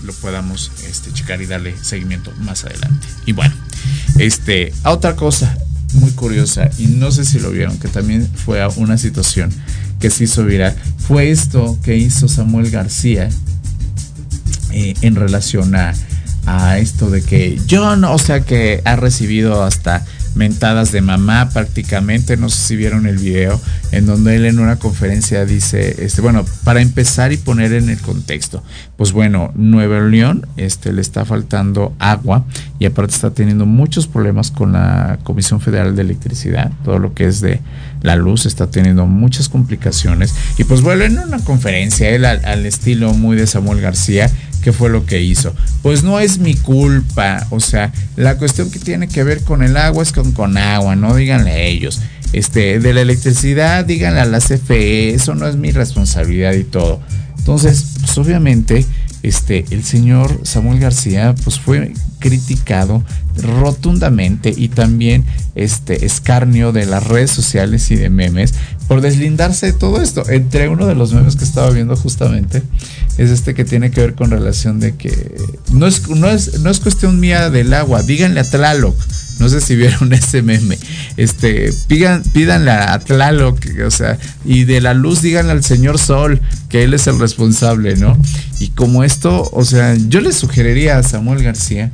lo podamos este, checar y darle seguimiento más adelante. Y bueno, este, a otra cosa muy curiosa, y no sé si lo vieron, que también fue una situación que se hizo viral, fue esto que hizo Samuel García eh, en relación a, a esto de que John, o sea que ha recibido hasta mentadas de mamá prácticamente, no sé si vieron el video, en donde él en una conferencia dice, este, bueno, para empezar y poner en el contexto, pues bueno, Nueva León este, le está faltando agua y aparte está teniendo muchos problemas con la Comisión Federal de Electricidad, todo lo que es de la luz está teniendo muchas complicaciones y pues bueno, en una conferencia, él al, al estilo muy de Samuel García, ¿Qué fue lo que hizo? Pues no es mi culpa. O sea, la cuestión que tiene que ver con el agua es con, con agua, no díganle a ellos. Este, de la electricidad, díganle a la CFE, eso no es mi responsabilidad y todo. Entonces, pues obviamente, este, el señor Samuel García, pues fue criticado rotundamente y también este escarnio de las redes sociales y de memes por deslindarse de todo esto. Entre uno de los memes que estaba viendo justamente es este que tiene que ver con relación de que no es, no es, no es cuestión mía del agua, díganle a Tlaloc. No sé si vieron <laughs> ese meme. Este, pidan, pídanle a Tlaloc, o sea, y de la luz díganle al señor Sol, que él es el responsable, ¿no? Y como esto, o sea, yo le sugeriría a Samuel García,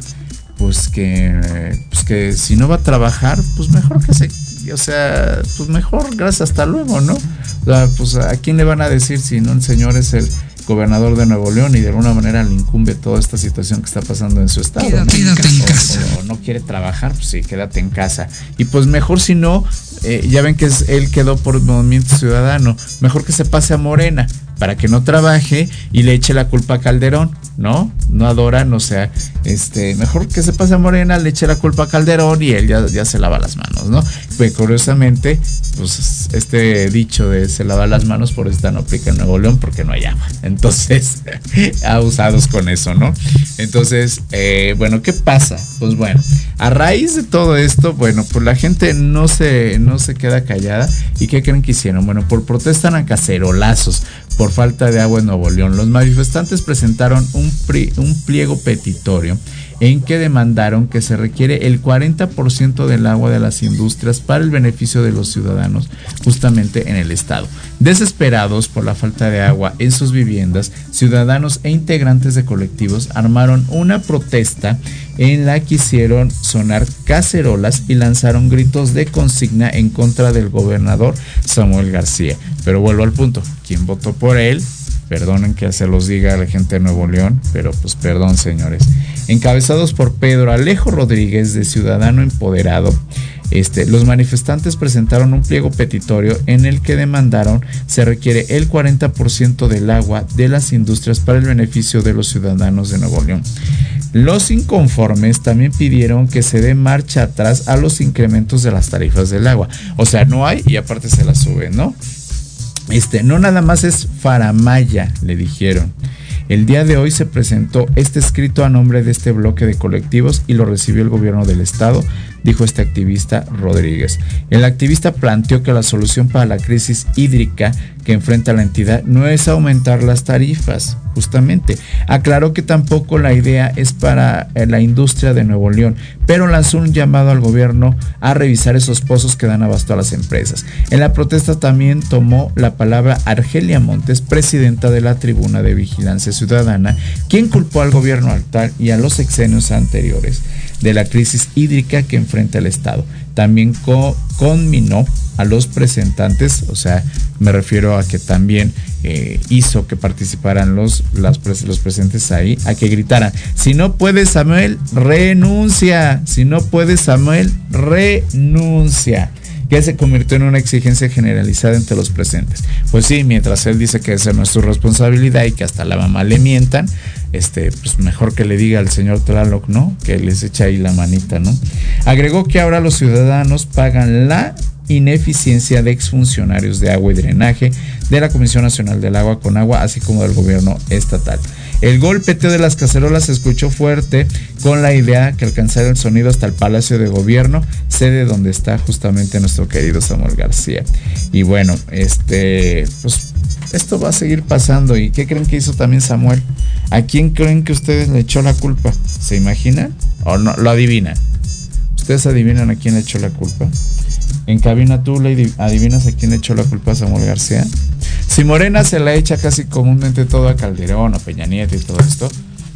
pues que, pues que si no va a trabajar, pues mejor que se, o sea, pues mejor, gracias, hasta luego, ¿no? O sea, pues a quién le van a decir si no el señor es el gobernador de Nuevo León y de alguna manera le incumbe toda esta situación que está pasando en su estado. Quédate, ¿no? quédate en o, casa. O, no quiere trabajar, pues sí, quédate en casa. Y pues mejor si no, eh, ya ven que es, él quedó por Movimiento Ciudadano, mejor que se pase a Morena para que no trabaje y le eche la culpa a Calderón, ¿no? No adoran, o sea, este, mejor que se pase a Morena, le eche la culpa a Calderón y él ya, ya se lava las manos, ¿no? Pues curiosamente, pues este dicho de se lava las manos por esta no aplica en Nuevo León porque no hay agua. Entonces, <laughs> abusados con eso, ¿no? Entonces, eh, bueno, ¿qué pasa? Pues bueno, a raíz de todo esto, bueno, pues la gente no se, no se queda callada. ¿Y qué creen que hicieron? Bueno, por protestan a cacerolazos por falta de agua en Nuevo León. Los manifestantes presentaron un, un pliego petitorio en que demandaron que se requiere el 40% del agua de las industrias para el beneficio de los ciudadanos justamente en el estado. Desesperados por la falta de agua en sus viviendas, ciudadanos e integrantes de colectivos armaron una protesta en la que hicieron sonar cacerolas y lanzaron gritos de consigna en contra del gobernador Samuel García. Pero vuelvo al punto, ¿quién votó por él? Perdonen que se los diga a la gente de Nuevo León, pero pues perdón señores. Encabezados por Pedro Alejo Rodríguez de Ciudadano Empoderado, este, los manifestantes presentaron un pliego petitorio en el que demandaron se requiere el 40% del agua de las industrias para el beneficio de los ciudadanos de Nuevo León. Los inconformes también pidieron que se dé marcha atrás a los incrementos de las tarifas del agua. O sea, no hay y aparte se las suben, ¿no? Este, no nada más es faramaya, le dijeron. El día de hoy se presentó este escrito a nombre de este bloque de colectivos y lo recibió el gobierno del estado, dijo este activista Rodríguez. El activista planteó que la solución para la crisis hídrica que enfrenta la entidad no es aumentar las tarifas, justamente. Aclaró que tampoco la idea es para eh, la industria de Nuevo León, pero lanzó un llamado al gobierno a revisar esos pozos que dan abasto a las empresas. En la protesta también tomó la palabra Argelia Montes, presidenta de la Tribuna de Vigilancia Ciudadana, quien culpó al gobierno actual y a los sexenios anteriores de la crisis hídrica que enfrenta el Estado. También conminó a los presentantes, o sea, me refiero a que también eh, hizo que participaran los, los presentes ahí, a que gritaran, si no puede Samuel, renuncia, si no puede Samuel, renuncia que se convirtió en una exigencia generalizada entre los presentes. Pues sí, mientras él dice que esa no es su responsabilidad y que hasta la mamá le mientan, este, pues mejor que le diga al señor Tlaloc, ¿no? Que les echa ahí la manita, ¿no? Agregó que ahora los ciudadanos pagan la ineficiencia de exfuncionarios de agua y drenaje de la Comisión Nacional del Agua con Agua, así como del gobierno estatal. El golpeteo de las cacerolas se escuchó fuerte con la idea que alcanzara el sonido hasta el Palacio de Gobierno, sede donde está justamente nuestro querido Samuel García. Y bueno, este, pues esto va a seguir pasando. ¿Y qué creen que hizo también Samuel? ¿A quién creen que ustedes le echó la culpa? ¿Se imaginan? ¿O no? ¿Lo adivinan? ¿Ustedes adivinan a quién le echó la culpa? En cabina tú le adivinas a quién le echó la culpa a Samuel García. Si Morena se la echa casi comúnmente todo a Calderón, a Peña Nieto y todo esto,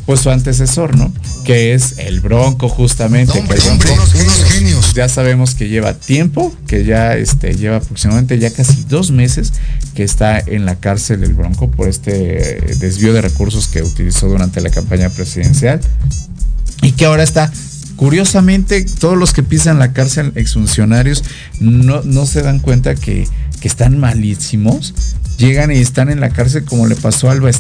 pues su antecesor, ¿no? Que es el Bronco, justamente. que el Bronco, genios. Ya sabemos que lleva tiempo, que ya este, lleva aproximadamente ya casi dos meses que está en la cárcel el Bronco por este desvío de recursos que utilizó durante la campaña presidencial y que ahora está curiosamente, todos los que pisan la cárcel, exfuncionarios, no, no se dan cuenta que, que, están malísimos. Llegan y están en la cárcel como le pasó a Alba.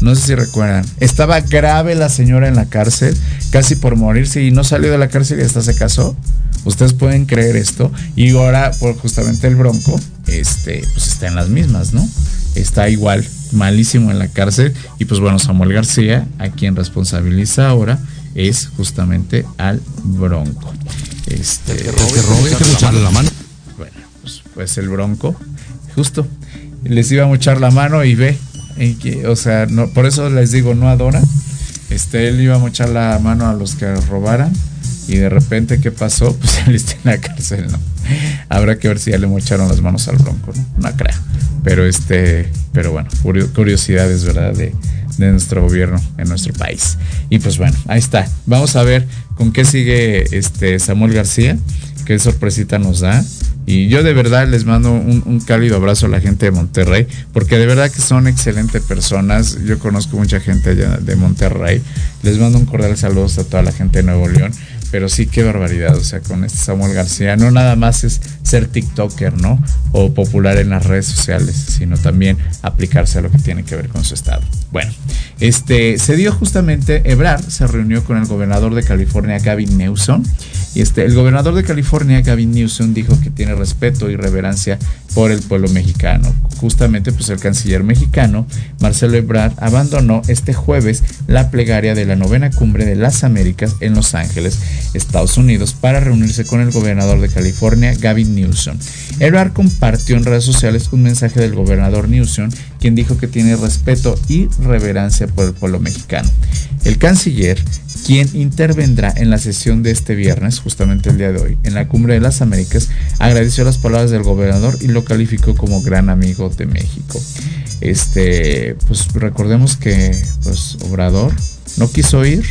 No sé si recuerdan. Estaba grave la señora en la cárcel, casi por morirse, y no salió de la cárcel y hasta se casó. Ustedes pueden creer esto. Y ahora, por justamente el Bronco, este, pues está en las mismas, ¿no? Está igual, malísimo en la cárcel. Y pues bueno, Samuel García, a quien responsabiliza ahora, es justamente al Bronco. Este, el que la mano. Pues, el Bronco, justo, les iba a echar la mano y ve, o sea, no, por eso les digo, no adora. Este, él iba a echar la mano a los que robaran y de repente, ¿qué pasó? <laughs> Pues él está en la cárcel, ¿no? Habrá que ver si ya le mocharon las manos al Bronco, ¿no? No creo. Pero este, pero bueno, curiosidades, ¿verdad? De, de nuestro gobierno en nuestro país. Y pues bueno, ahí está. Vamos a ver con qué sigue este Samuel García, qué sorpresita nos da. Y yo de verdad les mando un, cálido abrazo a la gente de Monterrey, porque de verdad que son excelentes personas. Yo conozco mucha gente allá de Monterrey. Les mando un cordial saludo a toda la gente de Nuevo León. Pero sí, qué barbaridad. O sea, con este Samuel García, no nada más es ser TikToker, ¿no? O popular en las redes sociales, sino también aplicarse a lo que tiene que ver con su estado. Bueno, este se dio justamente, Ebrard se reunió con el gobernador de California, Gavin Newsom. Y este, el gobernador de California, Gavin Newsom, dijo que tiene respeto y reverencia por el pueblo mexicano. Justamente, pues el canciller mexicano, Marcelo Ebrard, abandonó este jueves la plegaria de la novena cumbre de las Américas en Los Ángeles, Estados Unidos, para reunirse con el gobernador de California, Gavin Newsom. Ebrard compartió en redes sociales un mensaje del gobernador Newsom, quien dijo que tiene respeto y reverencia por el pueblo mexicano. El canciller quien intervendrá en la sesión de este viernes, justamente el día de hoy, en la Cumbre de las Américas, agradeció las palabras del gobernador y lo calificó como gran amigo de México. Este, pues recordemos que pues Obrador no quiso ir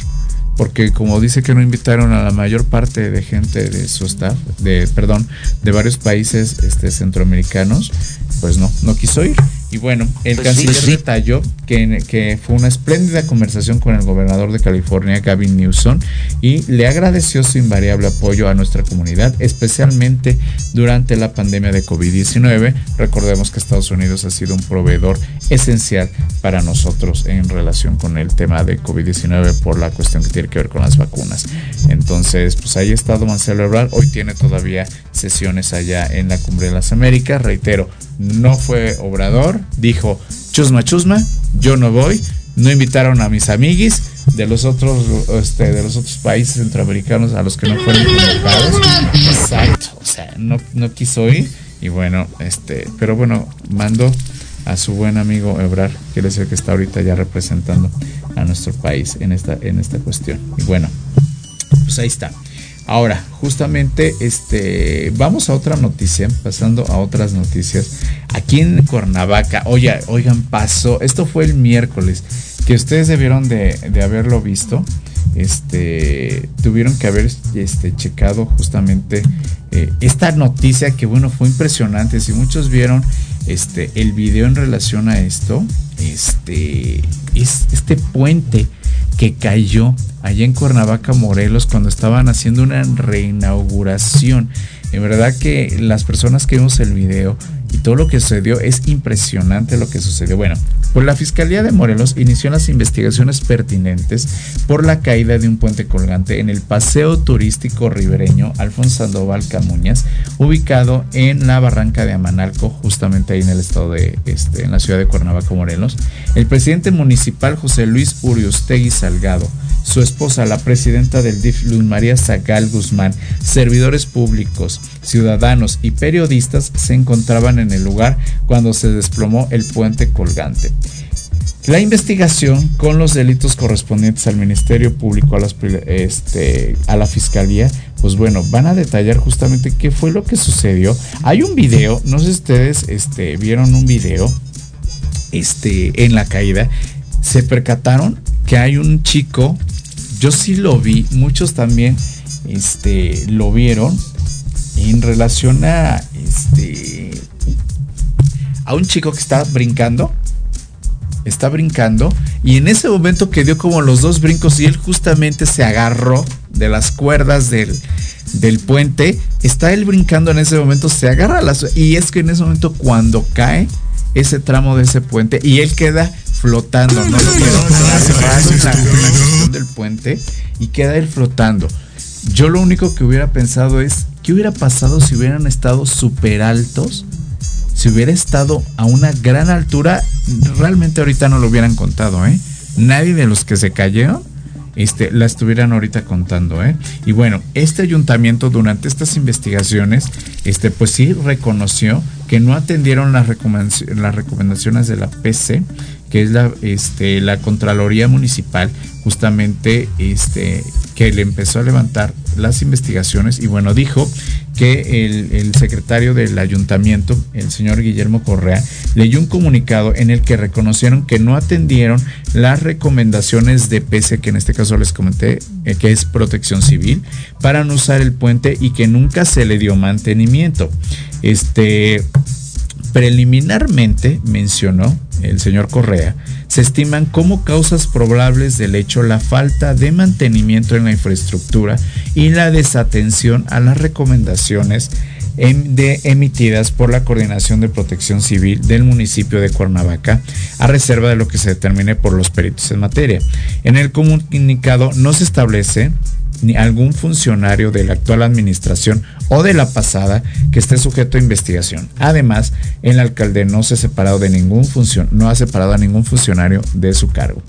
porque como dice que no invitaron a la mayor parte de gente de su staff, de perdón, de varios países este, centroamericanos, pues no, no quiso ir. Y bueno, el Pues canciller sí, sí. detalló que, que fue una espléndida conversación con el gobernador de California, Gavin Newsom, y le agradeció su invariable apoyo a nuestra comunidad, especialmente durante la pandemia de COVID-19. Recordemos que Estados Unidos ha sido un proveedor esencial para nosotros en relación con el tema de COVID-19 por la cuestión que tiene que ver con las vacunas. Entonces, pues ahí ha estado Marcelo Ebrard. Hoy tiene todavía sesiones allá en la Cumbre de las Américas. Reitero, no fue Obrador, dijo chusma chusma, yo no voy. No invitaron a mis amiguis de los otros este, de los otros países centroamericanos a los que no fueron convocados. Exacto, o sea, no, no quiso ir y bueno, este, pero bueno, mandó a su buen amigo Ebrar, que es el que está ahorita ya representando a nuestro país en esta en esta cuestión. Y bueno, pues ahí está. Ahora, justamente, este, vamos a otra noticia, pasando a otras noticias. Aquí en Cuernavaca, oye, oigan, pasó, esto fue el miércoles, que ustedes debieron de, de haberlo visto. Este, tuvieron que haber este, checado justamente eh, esta noticia que, bueno, fue impresionante. Si muchos vieron este, el video en relación a esto, este, es este puente que cayó allá en Cuernavaca, Morelos, cuando estaban haciendo una reinauguración. En verdad que las personas que vimos el video y todo lo que sucedió es impresionante lo que sucedió. Bueno, pues la Fiscalía de Morelos inició las investigaciones pertinentes por la caída de un puente colgante en el paseo turístico ribereño Alfonso Sandoval Camuñas, ubicado en la barranca de Amanalco, justamente ahí en el estado de, este, en la ciudad de Cuernavaca, Morelos. El presidente municipal José Luis Uriostegui Salgado su esposa, la presidenta del DIF, Luz María Zagal Guzmán, servidores públicos, ciudadanos y periodistas se encontraban en el lugar cuando se desplomó el puente colgante. La investigación con los delitos correspondientes al Ministerio Público, a, las, este, a la Fiscalía, pues bueno, van a detallar justamente qué fue lo que sucedió. Hay un video, no sé si ustedes este, vieron un video este, en la caída, se percataron que hay un chico, yo sí lo vi, muchos también este, lo vieron en relación a este a un chico que está brincando está brincando y en ese momento que dio como los dos brincos y él justamente se agarró de las cuerdas del, del puente está él brincando en ese momento se agarra las y es que en ese momento cuando cae ese tramo de ese puente y él queda flotando no lo vieron del puente y queda él flotando. Yo lo único que hubiera pensado es qué hubiera pasado si hubieran estado súper altos si hubiera estado a una gran altura, realmente ahorita no lo hubieran contado, ¿eh? Nadie de los que se cayeron este, la estuvieran ahorita contando, ¿eh? Y bueno, este ayuntamiento durante estas investigaciones, este, pues sí reconoció que no atendieron las, recomendaciones, de la PC, que es la, este, la Contraloría Municipal, justamente este, que le empezó a levantar las investigaciones y bueno, dijo que el, el, secretario del ayuntamiento, el señor Guillermo Correa, leyó un comunicado en el que reconocieron que no atendieron las recomendaciones de PC, que en este caso les comenté, eh, que es protección civil, para no usar el puente y que nunca se le dio mantenimiento. Este preliminarmente mencionó el señor Correa, se estiman como causas probables del hecho la falta de mantenimiento en la infraestructura y la desatención a las recomendaciones de, emitidas por la Coordinación de Protección Civil del municipio de Cuernavaca, a reserva de lo que se determine por los peritos en materia. En el comunicado no se establece ni algún funcionario de la actual administración o de la pasada que esté sujeto a investigación. Además, el alcalde no se ha separado de ningún función, no ha separado a ningún funcionario de su cargo.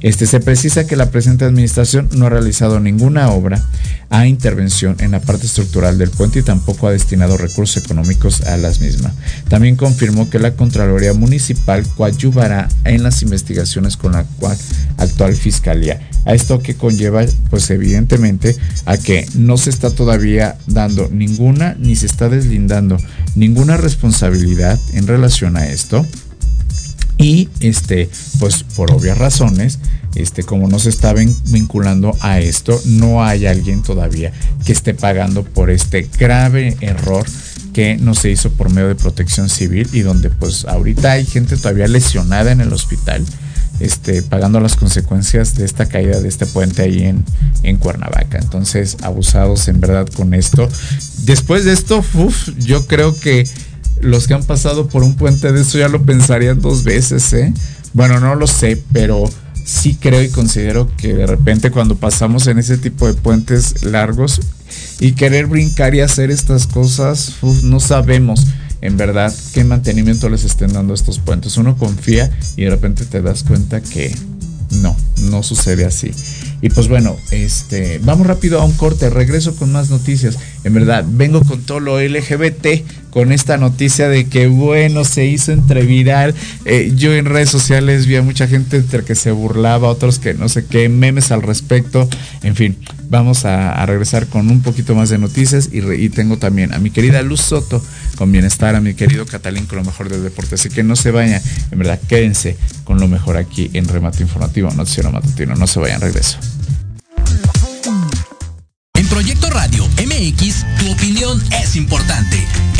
Este se precisa que la presente administración no ha realizado ninguna obra a intervención en la parte estructural del puente y tampoco ha destinado recursos económicos a las mismas. También confirmó que la Contraloría Municipal coadyuvará en las investigaciones con la actual Fiscalía. A esto que conlleva, pues evidentemente, a que no se está todavía dando ninguna, ni se está deslindando ninguna responsabilidad en relación a esto. Y este, pues por obvias razones, este, como no se está vinculando a esto, no hay alguien todavía que esté pagando por este grave error que no se hizo por medio de protección civil y donde pues ahorita hay gente todavía lesionada en el hospital, este, pagando las consecuencias de esta caída de este puente ahí en, Cuernavaca. Entonces, abusados en verdad con esto. Después de esto, yo creo que los que han pasado por un puente de eso ya lo pensarían dos veces, ¿eh? Bueno, no lo sé, pero sí creo y considero que de repente cuando pasamos en ese tipo de puentes largos y querer brincar y hacer estas cosas, no sabemos en verdad qué mantenimiento les estén dando estos puentes. Uno confía y de repente te das cuenta que no, no sucede así. Y pues bueno, este, vamos rápido a un corte, regreso con más noticias. En verdad, vengo con todo lo LGBT, con esta noticia de que bueno, se hizo entreviral. Eh, yo en redes sociales vi a mucha gente entre que se burlaba, otros que no sé qué, memes al respecto. En fin, vamos a, regresar con un poquito más de noticias y, y, tengo también a mi querida Luz Soto con bienestar, a mi querido Catalín con lo mejor del deporte. Así que no se vayan, en verdad, quédense con lo mejor aquí en Remate Informativo, Noticiero Matutino. No se vayan, regreso. Proyecto Radio MX, tu opinión es importante.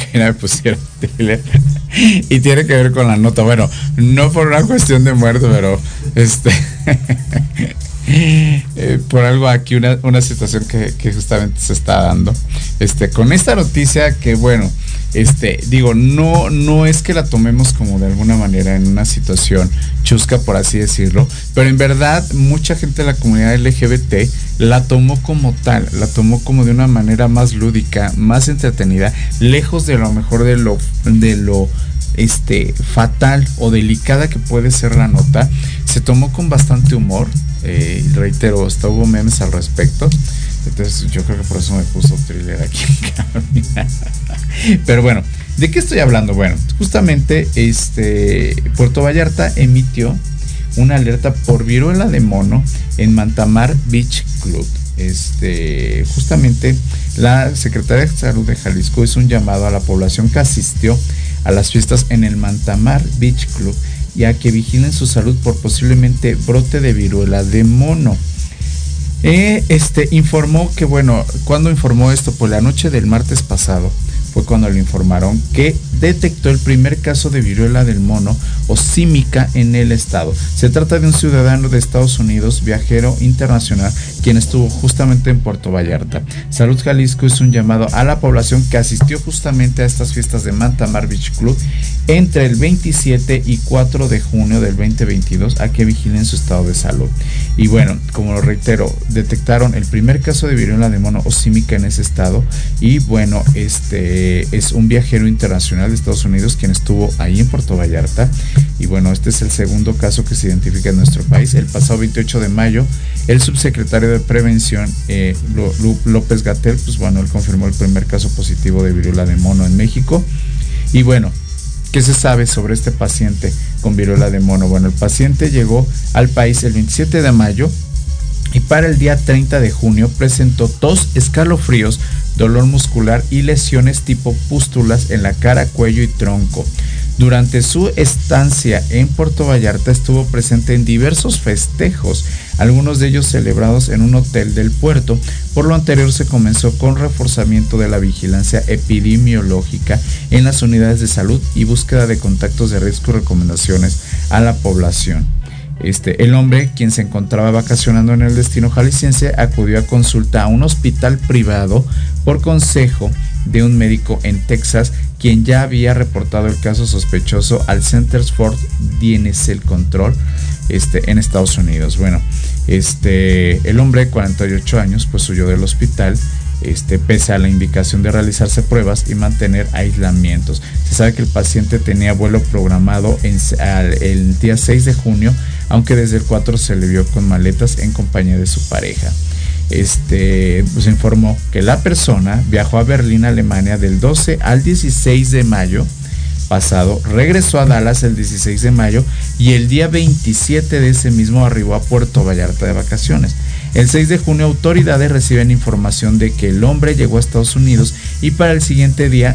<laughs> me pusieron Y tiene que ver con la nota. Bueno, no por una cuestión de muerte, pero este. <laughs> eh, por algo aquí una, una situación que, que, justamente se está dando. Este, con esta noticia que bueno, este, digo, no, no es que la tomemos como de alguna manera en una situación chusca, por así decirlo, pero en verdad mucha gente de la comunidad LGBT la tomó como tal, la tomó como de una manera más lúdica, más entretenida, lejos de lo mejor de lo, de lo este, fatal o delicada que puede ser la nota, se tomó con bastante humor. Eh, reitero, hasta hubo memes al respecto. Entonces yo creo que por eso me puso thriller aquí en <laughs> Pero bueno, ¿de qué estoy hablando? Bueno, justamente este Puerto Vallarta emitió una alerta por viruela de mono en Mantamar Beach Club. Este, justamente la Secretaría de Salud de Jalisco hizo un llamado a la población que asistió a las fiestas en el Mantamar Beach Club y a que vigilen su salud por posiblemente brote de viruela de mono. Eh, este informó que, bueno, cuando informó esto? Por la noche del martes pasado fue cuando le informaron que detectó el primer caso de viruela del mono o símica en el estado. Se trata de un ciudadano de Estados Unidos, viajero internacional, quien estuvo justamente en Puerto Vallarta. Salud Jalisco hizo un llamado a la población que asistió justamente a estas fiestas de Manta Mar Beach Club entre el 27 y 4 de junio del 2022 a que vigilen su estado de salud. Y bueno, como lo reitero, detectaron el primer caso de viruela de mono o símica en ese estado y bueno, este es un viajero internacional de Estados Unidos quien estuvo ahí en Puerto Vallarta y bueno, este es el segundo caso que se identifica en nuestro país. El pasado 28 de mayo, el subsecretario de Prevención eh, López Gatel, pues bueno, él confirmó el primer caso positivo de viruela de mono en México. Y bueno, ¿Qué se sabe sobre este paciente con viruela de mono? Bueno, el paciente llegó al país el 27 de mayo y para el día 30 de junio presentó tos, escalofríos, dolor muscular y lesiones tipo pústulas en la cara, cuello y tronco. Durante su estancia en Puerto Vallarta estuvo presente en diversos festejos, algunos de ellos celebrados en un hotel del puerto. Por lo anterior se comenzó con reforzamiento de la vigilancia epidemiológica en las unidades de salud y búsqueda de contactos de riesgo y recomendaciones a la población. Este, el hombre, quien se encontraba vacacionando en el destino jalisciense, acudió a consulta a un hospital privado por consejo de un médico en Texas, quien ya había reportado el caso sospechoso al Centers for DNC Control este, en Estados Unidos. Bueno, este, el hombre de 48 años pues huyó del hospital este, pese a la indicación de realizarse pruebas y mantener aislamientos. Se sabe que el paciente tenía vuelo programado en, el día 6 de junio, aunque desde el 4 se le vio con maletas en compañía de su pareja. Este, pues informó que la persona viajó a Berlín, Alemania, del 12 al 16 de mayo pasado, regresó a Dallas el 16 de mayo y el día 27 de ese mismo arribó a Puerto Vallarta de vacaciones. El 6 de junio autoridades reciben información de que el hombre llegó a Estados Unidos y para el siguiente día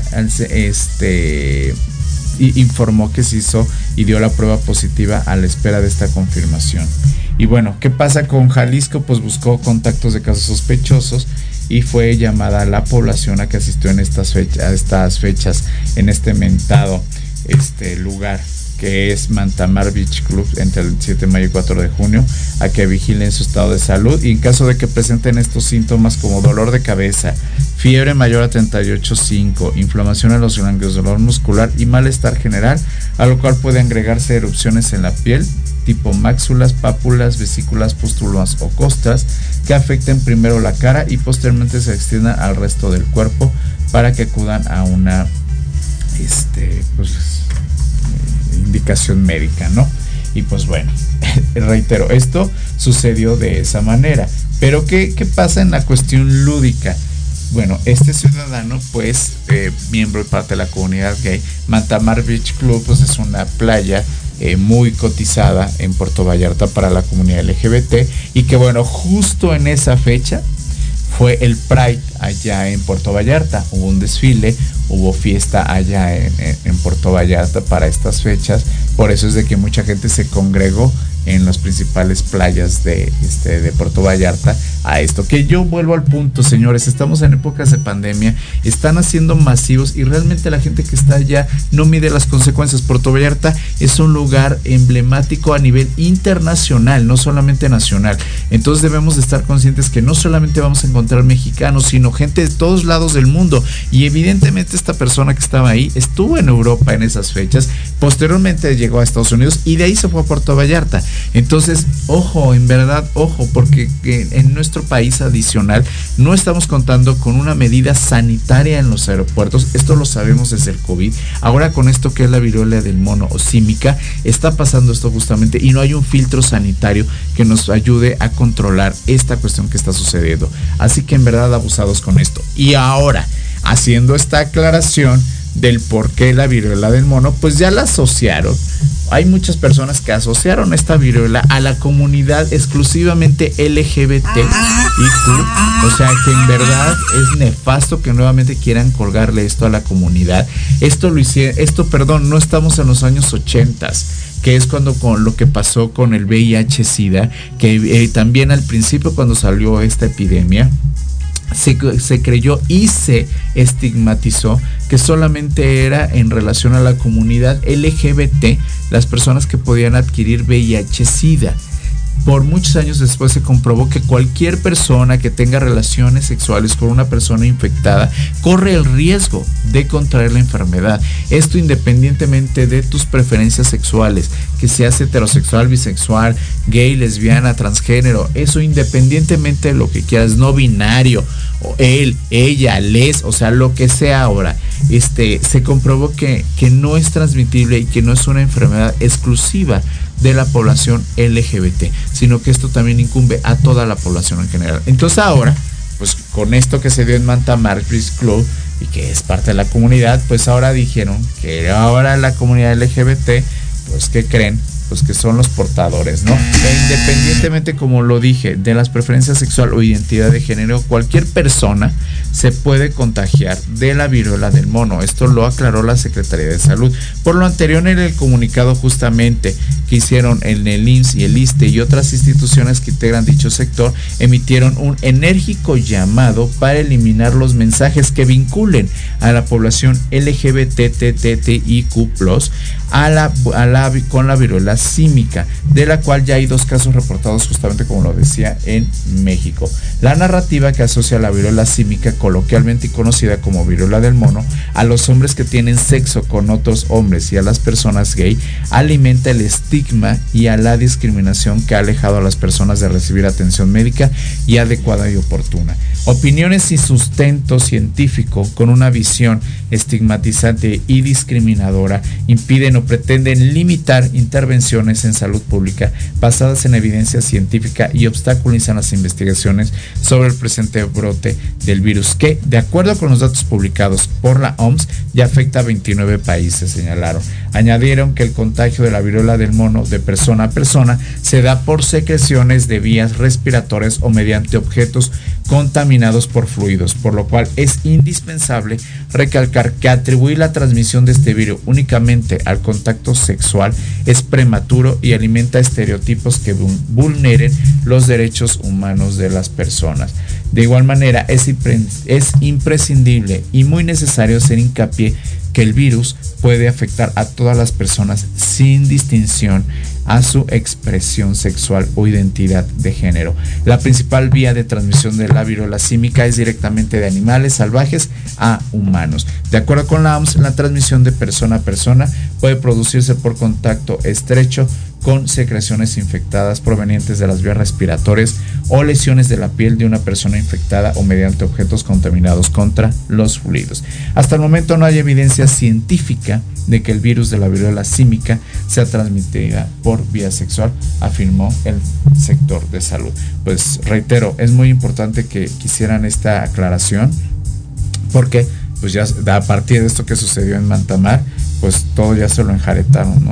este, informó que se hizo y dio la prueba positiva a la espera de esta confirmación. Y bueno, ¿qué pasa con Jalisco? Pues buscó contactos de casos sospechosos y fue llamada la población a que asistió en estas, fechas, a estas fechas en este mentado este lugar que es Mantamar Beach Club entre el 7 de mayo y 4 de junio, a que vigilen su estado de salud y en caso de que presenten estos síntomas como dolor de cabeza, fiebre mayor a 38.5, inflamación en los ganglios, dolor muscular y malestar general, a lo cual puede agregarse erupciones en la piel tipo máxulas, pápulas, vesículas, pústulas o costras que afecten primero la cara y posteriormente se extiendan al resto del cuerpo para que acudan a una este pues indicación médica, ¿no? Y pues bueno, <laughs> reitero, esto sucedió de esa manera. Pero ¿qué, pasa en la cuestión lúdica? Bueno, este ciudadano, pues, eh, miembro y parte de la comunidad gay, Mantamar Beach Club, pues es una playa eh, muy cotizada en Puerto Vallarta para la comunidad LGBT y que bueno, justo en esa fecha fue el Pride allá en Puerto Vallarta. Hubo un desfile, hubo fiesta allá en, Puerto Vallarta para estas fechas. Por eso es de que mucha gente se congregó en las principales playas de, este, de Puerto Vallarta a esto. Que yo vuelvo al punto, señores, estamos en épocas de pandemia, están haciendo masivos y realmente la gente que está allá no mide las consecuencias. Puerto Vallarta es un lugar emblemático a nivel internacional, no solamente nacional. Entonces debemos de estar conscientes que no solamente vamos a encontrar mexicanos, sino gente de todos lados del mundo. Y evidentemente esta persona que estaba ahí estuvo en Europa en esas fechas, posteriormente llegó a Estados Unidos y de ahí se fue a Puerto Vallarta. Entonces, ojo, en verdad, ojo, porque en nuestro país adicional no estamos contando con una medida sanitaria en los aeropuertos. Esto lo sabemos desde el COVID. Ahora con esto que es la viruela del mono o símica, está pasando esto justamente y no hay un filtro sanitario que nos ayude a controlar esta cuestión que está sucediendo. Así que en verdad abusados con esto. Y ahora, haciendo esta aclaración, del por qué la viruela del mono, pues ya la asociaron. Hay muchas personas que asociaron esta viruela a la comunidad exclusivamente LGBT O sea que en verdad es nefasto que nuevamente quieran colgarle esto a la comunidad. Esto lo hicieron, esto, perdón, no estamos en los años 80 que es cuando con lo que pasó con el VIH-Sida, que eh, también al principio cuando salió esta epidemia, se, creyó y se estigmatizó que solamente era en relación a la comunidad LGBT las personas que podían adquirir VIH-Sida por muchos años después se comprobó que cualquier persona que tenga relaciones sexuales con una persona infectada corre el riesgo de contraer la enfermedad. Esto independientemente de tus preferencias sexuales, que seas heterosexual, bisexual, gay, lesbiana, transgénero, eso independientemente de lo que quieras, no binario, o él, ella, les, o sea, lo que sea ahora, este, se comprobó que, que no es transmitible y que no es una enfermedad exclusiva de la población LGBT, sino que esto también incumbe a toda la población en general. Entonces ahora, pues con esto que se dio en Manta Marquis Club y que es parte de la comunidad, pues ahora dijeron que ahora la comunidad LGBT, pues que creen, pues que son los portadores, ¿no? E independientemente, como lo dije, de las preferencias sexual o identidad de género, cualquier persona se puede contagiar de la viruela del mono. Esto lo aclaró la Secretaría de Salud. Por lo anterior, en el comunicado justamente que hicieron en el IMSS y el ISTE y otras instituciones que integran dicho sector, emitieron un enérgico llamado para eliminar los mensajes que vinculen a la población LGBTTTIQ+, a la, a con la viruela símica, de la cual ya hay dos casos reportados justamente como lo decía en México. La narrativa que asocia la viruela símica, coloquialmente conocida como viruela del mono, a los hombres que tienen sexo con otros hombres y a las personas gay, alimenta el estigma y a la discriminación que ha alejado a las personas de recibir atención médica y adecuada y oportuna. Opiniones y sustento científico con una visión estigmatizante y discriminadora impiden pretenden limitar intervenciones en salud pública basadas en evidencia científica y obstaculizan las investigaciones sobre el presente brote del virus que, de acuerdo con los datos publicados por la OMS, ya afecta a 29 países, señalaron. Añadieron que el contagio de la viruela del mono de persona a persona se da por secreciones de vías respiratorias o mediante objetos contaminados por fluidos, por lo cual es indispensable recalcar que atribuir la transmisión de este virus únicamente al contacto sexual es prematuro y alimenta estereotipos que vulneren los derechos humanos de las personas. De igual manera, es, es imprescindible y muy necesario hacer hincapié que el virus puede afectar a todas las personas sin distinción a su expresión sexual o identidad de género. La principal vía de transmisión de la viruela símica es directamente de animales salvajes a humanos. De acuerdo con la OMS, la transmisión de persona a persona puede producirse por contacto estrecho con secreciones infectadas provenientes de las vías respiratorias o lesiones de la piel de una persona infectada o mediante objetos contaminados contra los fluidos. Hasta el momento no hay evidencia científica de que el virus de la viruela símica sea transmitida por vía sexual, afirmó el sector de salud. Pues reitero, es muy importante que quisieran esta aclaración porque pues ya a partir de esto que sucedió en Mantamar, pues todo ya se lo enjaretaron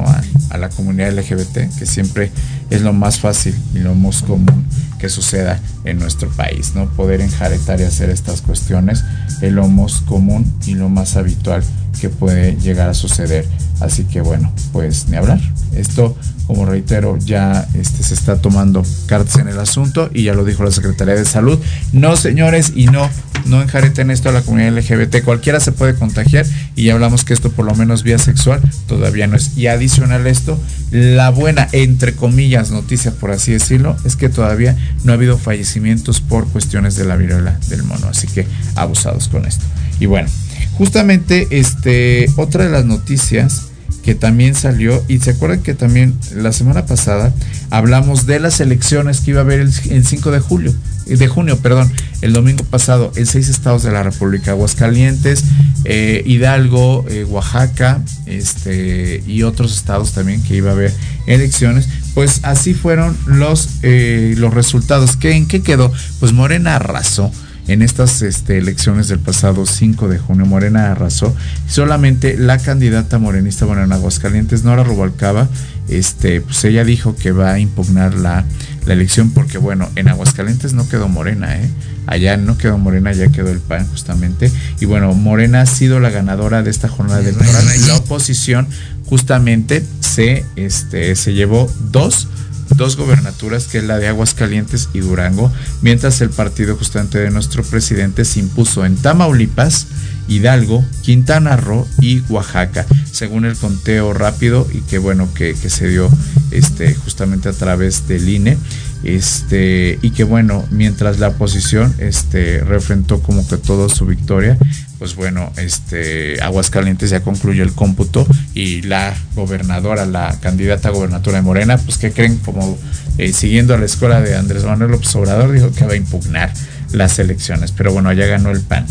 a, la comunidad LGBT, que siempre es lo más fácil y lo más común suceda en nuestro país, ¿no? Poder enjaretar y hacer estas cuestiones es lo más común y lo más habitual que puede llegar a suceder. Así que bueno, pues ni hablar. Esto como reitero, ya este, se está tomando cartas en el asunto y ya lo dijo la Secretaría de Salud. No, señores, y no, no enjareten esto a la comunidad LGBT. Cualquiera se puede contagiar y ya hablamos que esto por lo menos vía sexual todavía no es. Y adicional a esto, la buena, entre comillas, noticia, por así decirlo, es que todavía no ha habido fallecimientos por cuestiones de la viruela del mono. Así que abusados con esto. Y bueno, justamente este, otra de las noticias que también salió. Y se acuerdan que también la semana pasada hablamos de las elecciones que iba a haber el, 5 de julio, eh, de junio, perdón, el domingo pasado, en seis estados de la República, Aguascalientes, eh, Hidalgo, eh, Oaxaca, este, y otros estados también que iba a haber elecciones. Pues así fueron los, los resultados. ¿Qué, ¿En qué quedó? Pues Morena arrasó en estas este, elecciones del pasado 5 de junio, Morena arrasó. Solamente la candidata morenista, bueno, en Aguascalientes, Nora Rubalcaba, este, pues ella dijo que va a impugnar la, la elección porque, bueno, en Aguascalientes no quedó Morena, ¿eh? Allá no quedó Morena, ya quedó el PAN justamente. Y bueno, Morena ha sido la ganadora de esta jornada electoral. La oposición justamente se, este, se llevó dos dos gobernaturas, que es la de Aguascalientes y Durango, mientras el partido justamente de nuestro presidente se impuso en Tamaulipas, Hidalgo, Quintana Roo y Oaxaca, según el conteo rápido y que bueno que, se dio este, justamente a través del INE. Este, y que bueno, mientras la oposición este, refrentó como que toda su victoria, pues bueno, este, Aguascalientes ya concluyó el cómputo y la gobernadora, la candidata a gobernatura de Morena, pues que creen como eh, siguiendo a la escuela de Andrés Manuel López Obrador, dijo que va a impugnar las elecciones, pero bueno, allá ganó el PAN.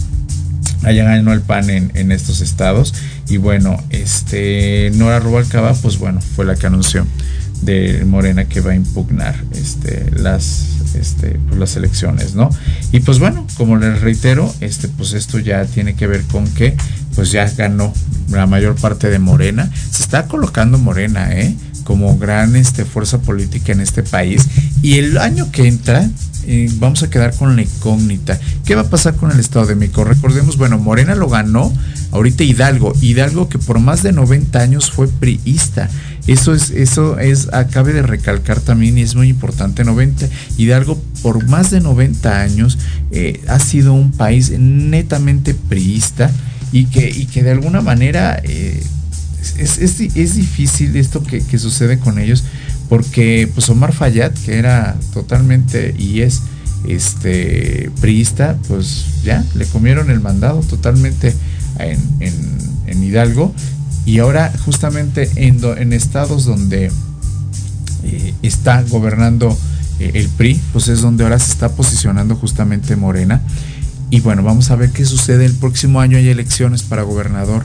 Allá ganó el PAN en, en estos estados. Y bueno, este Nora Rubalcaba, pues bueno, fue la que anunció de Morena que va a impugnar este, las, este, pues las elecciones, ¿no? Y pues bueno, como les reitero, este, pues esto ya tiene que ver con que pues ya ganó la mayor parte de Morena. Se está colocando Morena, ¿eh? Como gran este, fuerza política en este país. Y el año que entra, eh, vamos a quedar con la incógnita. ¿Qué va a pasar con el Estado de México? Recordemos, bueno, Morena lo ganó ahorita Hidalgo. Hidalgo que por más de 90 años fue priista. Eso es, eso es, acabe de recalcar también y es muy importante, 90, Hidalgo por más de 90 años eh, ha sido un país netamente priista y que, y que de alguna manera eh, es, difícil esto que, sucede con ellos porque pues Omar Fayad, que era totalmente y es este priista, pues ya le comieron el mandado totalmente en, en Hidalgo y ahora justamente en, en estados donde eh, está gobernando eh, el PRI, pues es donde ahora se está posicionando justamente Morena. Y bueno, vamos a ver qué sucede. El próximo año hay elecciones para gobernador.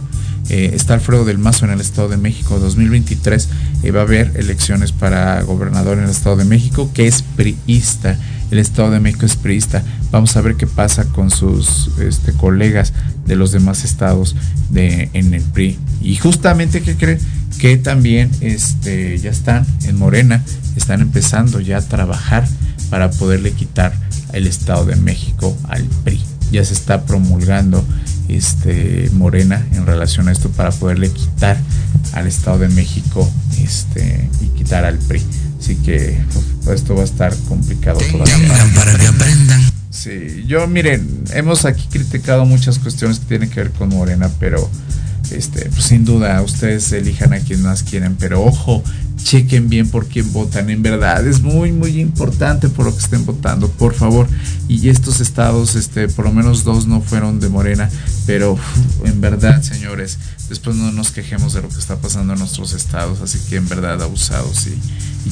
Eh, está Alfredo del Mazo en el Estado de México. 2023 va a haber elecciones para gobernador en el Estado de México, que es priista. El Estado de México es priista. Vamos a ver qué pasa con sus este, colegas de los demás estados en el PRI. Y justamente, ¿qué creen? Que también este, ya están en Morena, están empezando ya a trabajar para poderle quitar el Estado de México al PRI. Ya se está promulgando este, Morena en relación a esto para poderle quitar al Estado de México este, y quitar al PRI. Así que pues, esto va a estar complicado todavía. Para que aprendan. Sí, yo miren, hemos aquí criticado muchas cuestiones que tienen que ver con Morena, pero este, pues sin duda ustedes elijan a quien más quieren, pero ojo, chequen bien por quién votan, en verdad, es muy muy importante por lo que estén votando, por favor. Y estos estados, este, por lo menos dos no fueron de Morena, pero en verdad, señores, después no nos quejemos de lo que está pasando en nuestros estados, así que en verdad abusados y,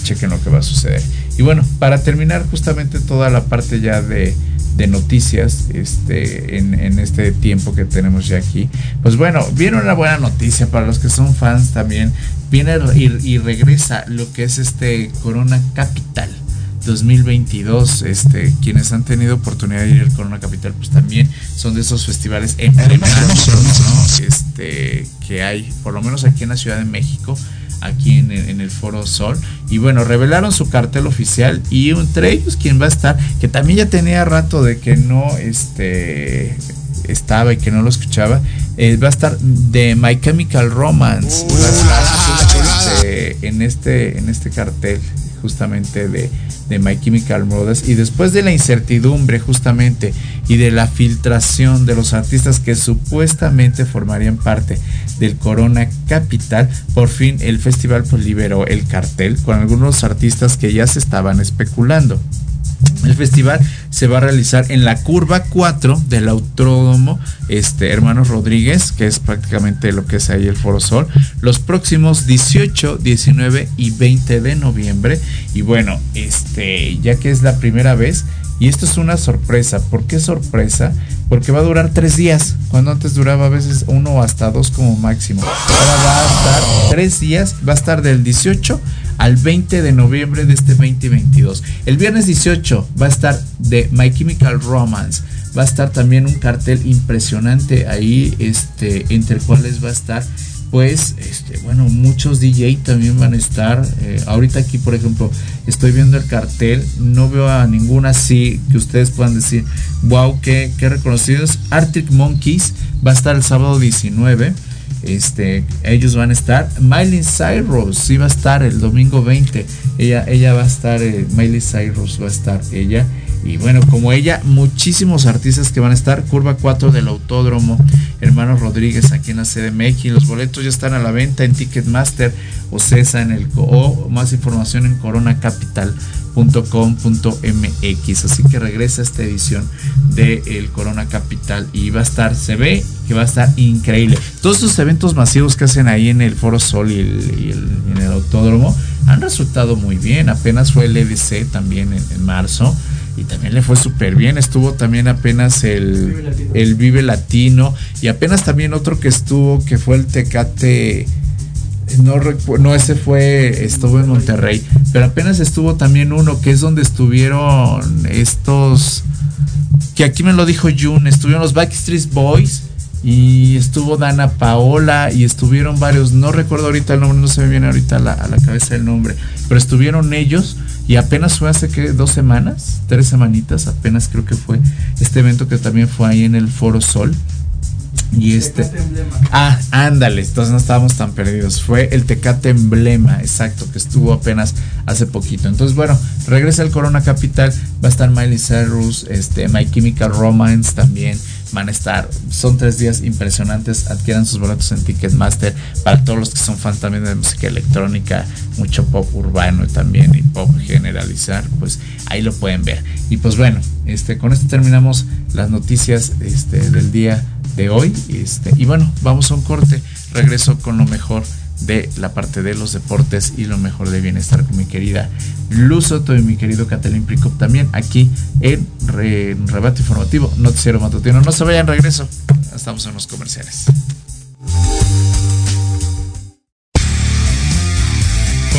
chequen lo que va a suceder. Y bueno, para terminar justamente toda la parte ya de noticias este, en, este tiempo que tenemos ya aquí. Pues bueno, viene una buena noticia para los que son fans también. Viene y, regresa lo que es este Corona Capital. 2022, este, quienes han tenido oportunidad de ir al Corona Capital, pues también son de esos festivales emblemáticos, Este, que hay, por lo menos aquí en la Ciudad de México, aquí en, el Foro Sol. Y bueno, revelaron su cartel oficial y entre ellos quien va a estar, que también ya tenía rato de que no este, estaba y que no lo escuchaba, eh, va a estar de My Chemical Romance. Uh, este, en este, en este cartel justamente de, de My Chemical Brothers y después de la incertidumbre justamente y de la filtración de los artistas que supuestamente formarían parte del Corona Capital, por fin el festival pues liberó el cartel con algunos artistas que ya se estaban especulando. El festival se va a realizar en la curva 4 del Autódromo este, Hermanos Rodríguez, que es prácticamente lo que es ahí el Foro Sol, los próximos 18, 19 y 20 de noviembre. Y bueno, este, ya que es la primera vez, y esto es una sorpresa. ¿Por qué sorpresa? Porque va a durar tres días, cuando antes duraba a veces uno hasta dos como máximo. Ahora va a estar tres días, va a estar del 18 al 20 de noviembre de este 2022. El viernes 18 va a estar de My Chemical Romance. Va a estar también un cartel impresionante ahí, este, entre cuales va a estar pues, este, bueno, muchos DJ también van a estar. Eh, ahorita aquí, por ejemplo, estoy viendo el cartel, no veo a ninguna así que ustedes puedan decir, wow, qué, qué reconocidos. Arctic Monkeys va a estar el sábado 19. Este, ellos van a estar. Miley Cyrus sí va a estar el domingo 20. Ella, ella va a estar, eh, Miley Cyrus va a estar ella. Y bueno, como ella, muchísimos artistas que van a estar. Curva 4 del Autódromo, Hermanos Rodríguez aquí en la CDMX. Los boletos ya están a la venta en Ticketmaster o CESA en el o más información en coronacapital.com.mx. Así que regresa esta edición de el Corona Capital y va a estar, se ve que va a estar increíble. Todos estos eventos masivos que hacen ahí en el Foro Sol y, y el, en el Autódromo han resultado muy bien. Apenas fue el EDC también en, marzo y también le fue súper bien. Estuvo también apenas el Vive, el Vive Latino y apenas también otro que estuvo que fue el Tecate. No, no, ese fue, estuvo en Monterrey, pero apenas estuvo también uno que es donde estuvieron estos, que aquí me lo dijo June, estuvieron los Backstreet Boys y estuvo Dana Paola y estuvieron varios, no recuerdo ahorita el nombre, no se me viene ahorita a la, a la cabeza el nombre, pero estuvieron ellos y apenas fue hace que dos semanas, tres semanitas, apenas creo que fue este evento que también fue ahí en el Foro Sol. Y este. Ah, ándale, entonces no estábamos tan perdidos. Fue el Tecate Emblema, exacto, que estuvo apenas hace poquito. Entonces, bueno, regresa el Corona Capital. Va a estar Miley Cyrus, este, My Chemical Romance también van a estar. Son tres días impresionantes. Adquieran sus boletos en Ticketmaster. Para todos los que son fans también de música electrónica, mucho pop urbano también y pop generalizar, pues ahí lo pueden ver. Y pues bueno, este, con esto terminamos las noticias este, del día de hoy. Este, y bueno, vamos a un corte. Regreso con lo mejor de la parte de los deportes y lo mejor de bienestar con mi querida Luz Soto y mi querido Catalín Pricop también aquí en, Re, Rebate Informativo Noticiero Matutino. No se vayan, regreso. Estamos en los comerciales.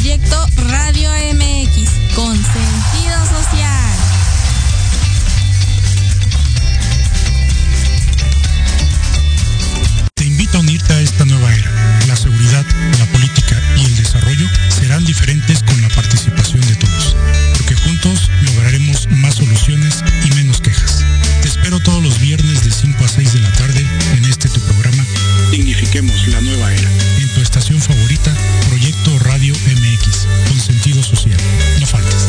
Proyecto Radio MX con sentido social. La política y el desarrollo serán diferentes con la participación de todos, porque juntos lograremos más soluciones y menos quejas. Te espero todos los viernes de 5 a 6 de la tarde en este tu programa Dignifiquemos la nueva era, en tu estación favorita, Proyecto Radio MX, con sentido social. No faltes.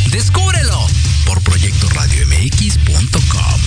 Descúbrelo por proyectoradiomx.com.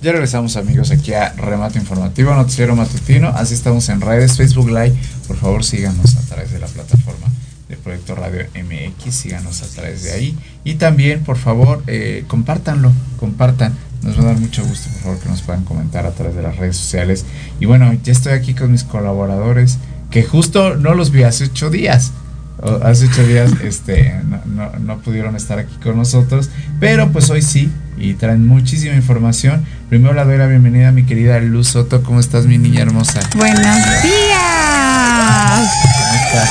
Ya regresamos amigos aquí a Remate Informativo, Noticiero Matutino. Así estamos en redes, Facebook Live. Por favor síganos a través de la plataforma de Proyecto Radio MX, síganos a través de ahí. Y también, por favor, eh, compártanlo, compartan. Nos va a dar mucho gusto, por favor, que nos puedan comentar a través de las redes sociales. Y bueno, ya estoy aquí con mis colaboradores, que justo no los vi hace ocho días. O- Hace ocho días <laughs> este, no, no- no pudieron estar aquí con nosotros, pero pues hoy sí, y traen muchísima información. Primero le doy la bienvenida a mi querida Luz Soto. ¿Cómo estás, mi niña hermosa? Buenos días. ¿Cómo estás?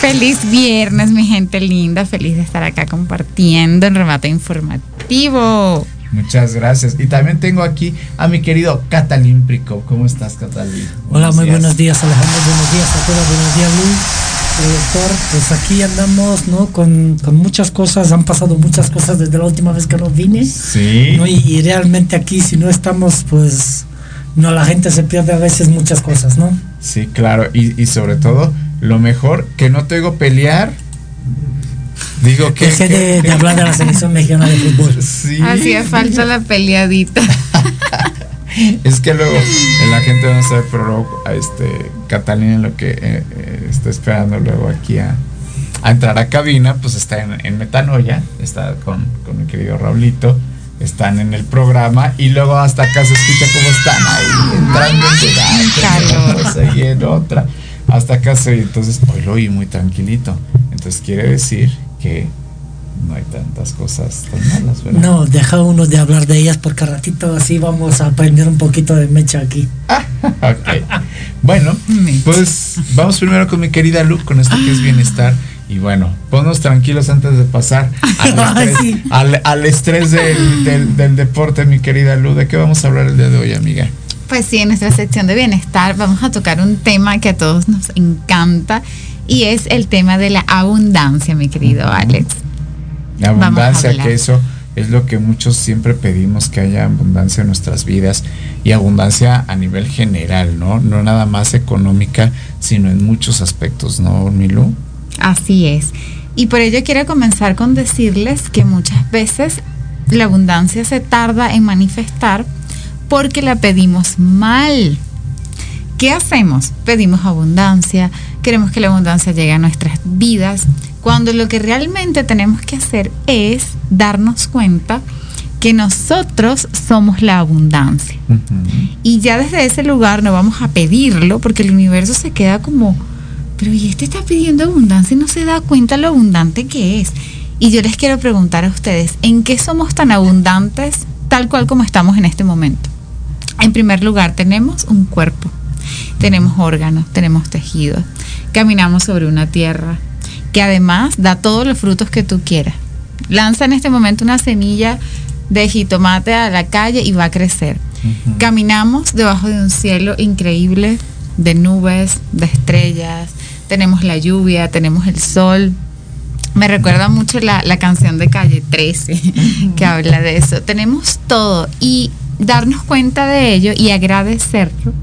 Feliz viernes, mi gente linda. Feliz de estar acá compartiendo en remate informativo. Muchas gracias. Y también tengo aquí a mi querido Catalín Prico. ¿Cómo estás, Catalín? Hola, muy buenos días Alejandro, buenos días a todos, buenos días Luis, doctor. Pues aquí andamos, ¿no? Con, con muchas cosas, han pasado muchas cosas desde la última vez que nos vine. Sí. ¿no? Y, y realmente aquí si no estamos, pues no, la gente se pierde a veces muchas cosas, ¿no? Sí, claro. Y, y sobre todo, lo mejor, que no te oigo pelear. Digo que... Dejé de, de hablar de la selección mexicana de fútbol. Sí. Hacía falta la peleadita. <laughs> Es que luego la gente no sabe, pero luego a este Catalina en lo que eh, eh, está esperando luego aquí a, a entrar a cabina, pues está en, en Metanoia, está con, con mi querido Raulito, están en el programa y luego hasta acá se escucha cómo están ahí entrando en cosa y en otra. Hasta acá se oye, entonces hoy lo oí muy tranquilito. Entonces quiere decir que no hay tantas cosas tan malas, ¿verdad? No, deja uno de hablar de ellas porque ratito así vamos a aprender un poquito de mecha aquí. <laughs> Ok. Bueno, pues vamos primero con mi querida Lu, con esto que es bienestar. Y bueno, ponnos tranquilos antes de pasar al <laughs> estrés, Sí. al, al estrés del, del- del deporte, mi querida Lu. ¿De qué vamos a hablar el día de hoy, amiga? Pues sí, en nuestra sección de bienestar vamos a tocar un tema que a todos nos encanta y es el tema de la abundancia, mi querido Alex. La abundancia, que eso es lo que muchos siempre pedimos, que haya abundancia en nuestras vidas y abundancia a nivel general, ¿no? No nada más económica, sino en muchos aspectos, ¿no, Milu? Así es. Y por ello quiero comenzar con decirles que muchas veces la abundancia se tarda en manifestar porque la pedimos mal. ¿Qué hacemos? Pedimos abundancia, queremos que la abundancia llegue a nuestras vidas, cuando lo que realmente tenemos que hacer es darnos cuenta que nosotros somos la abundancia. Y ya desde ese lugar no vamos a pedirlo porque el universo se queda como, pero y este está pidiendo abundancia y no se da cuenta lo abundante que es. Y yo les quiero preguntar a ustedes, ¿en qué somos tan abundantes tal cual como estamos en este momento? En primer lugar, tenemos un cuerpo, tenemos órganos, tenemos tejidos, caminamos sobre una tierra que además da todos los frutos que tú quieras. Lanza en este momento una semilla de jitomate a la calle y va a crecer. Caminamos debajo de un cielo increíble de nubes, de estrellas, tenemos la lluvia, tenemos el sol. Me recuerda mucho la, la canción de Calle 13 que habla de eso. Tenemos todo y darnos cuenta de ello y agradecerlo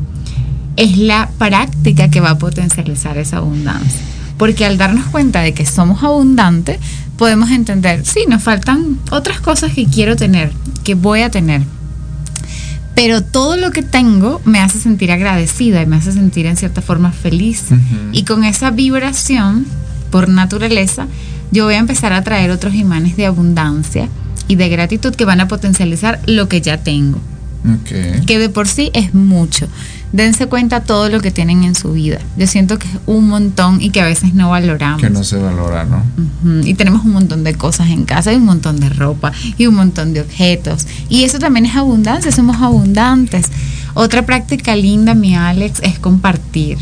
es la práctica que va a potencializar esa abundancia. Porque al darnos cuenta de que somos abundantes, podemos entender, sí, nos faltan otras cosas que quiero tener, que voy a tener. Pero todo lo que tengo me hace sentir agradecida y me hace sentir en cierta forma feliz. Y con esa vibración, por naturaleza, yo voy a empezar a traer otros imanes de abundancia y de gratitud que van a potencializar lo que ya tengo que de por sí es mucho. Dense cuenta todo lo que tienen en su vida. Yo siento que es un montón y que a veces no valoramos. Que no se valora, ¿no? Y tenemos un montón de cosas en casa, y un montón de ropa y un montón de objetos. Y eso también es abundancia, somos abundantes. Otra práctica linda, mi Alex, es compartir.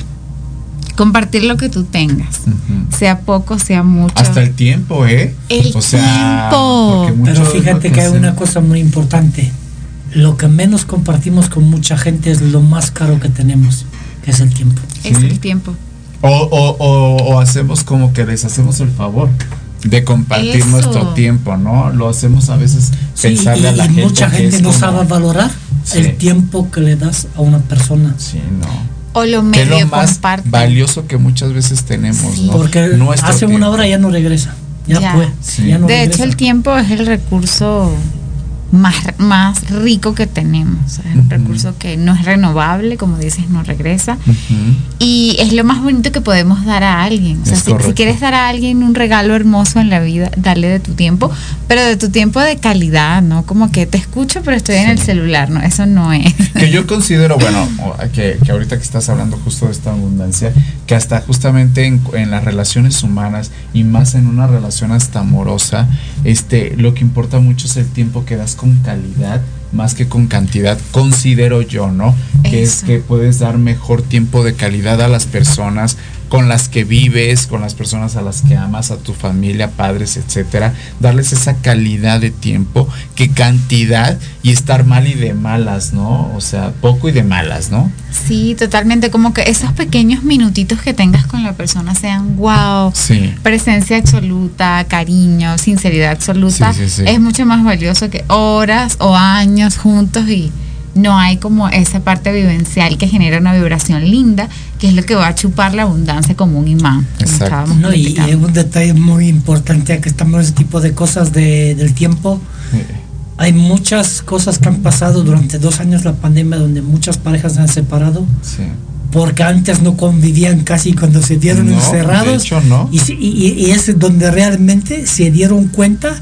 Compartir lo que tú tengas, sea poco, sea mucho. Hasta el tiempo, ¿eh? El o sea, tiempo. Pero fíjate que hay una cosa muy importante. Lo que menos compartimos con mucha gente es lo más caro que tenemos, que es el tiempo. Es Sí. el tiempo. O, o, o, o hacemos como que les hacemos el favor de compartir Eso. nuestro tiempo, ¿no? Lo hacemos a veces Sí, pensarle y, a la y gente. mucha que gente es no como- sabe valorar Sí. el tiempo que le das a una persona. Sí, no. O lo Que es medio lo más valioso que muchas veces tenemos, Sí. ¿no? Porque Nuestro hace una hora ya no regresa. Ya, Ya. fue. Sí. ya no de regresa. hecho, el tiempo es el recurso más, más rico que tenemos. Es un Ujú. recurso que no es renovable, como dices, no regresa. Ujú. Y es lo más bonito que podemos dar a alguien. O sea, si, si quieres dar a alguien un regalo hermoso en la vida, dale de tu tiempo, pero de tu tiempo de calidad, ¿no? Como que te escucho, pero estoy en el celular, ¿no? Eso no es. que yo <laughs> considero, bueno, que, que ahorita que estás hablando justo de esta abundancia, que hasta justamente en, en las relaciones humanas y más en una relación hasta amorosa, este, lo que importa mucho es el tiempo que das con calidad más que con cantidad, considero yo, ¿no? Que es que puedes dar mejor tiempo de calidad a las personas con las que vives, con las personas a las que amas, a tu familia, padres, etcétera, darles esa calidad de tiempo que cantidad y estar mal y de malas, ¿no? O sea, poco y de malas, ¿no? Sí, totalmente. Como que esos pequeños minutitos que tengas con la persona sean wow. Sí. Presencia absoluta, cariño, sinceridad absoluta, Sí, sí, sí. es mucho más valioso que horas o años juntos y no hay como esa parte vivencial que genera una vibración linda, que es lo que va a chupar la abundancia como un imán. como No, y, un detalle muy importante ya que estamos en ese tipo de cosas de- del tiempo. Hay muchas cosas que han pasado durante dos años la pandemia donde muchas parejas se han separado Sí. porque antes no convivían casi cuando se dieron No, encerrados. de hecho, no. Y, y- y es donde realmente se dieron cuenta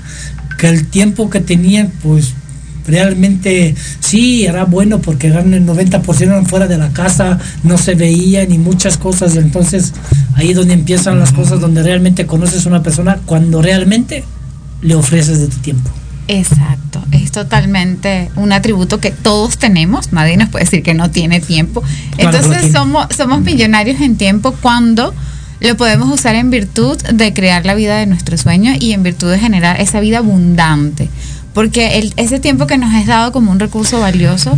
que el tiempo que tenían, pues realmente sí era bueno porque eran el 90% eran fuera de la casa, no se veían y muchas cosas. Entonces ahí es donde empiezan las cosas, donde realmente conoces a una persona cuando realmente le ofreces de tu tiempo. Exacto, es totalmente un atributo que todos tenemos, nadie nos puede decir que no tiene tiempo. Claro Entonces tiene. somos, somos millonarios en tiempo cuando lo podemos usar en virtud de crear la vida de nuestro sueño y en virtud de generar esa vida abundante. Porque el- ese tiempo que nos es dado como un recurso valioso,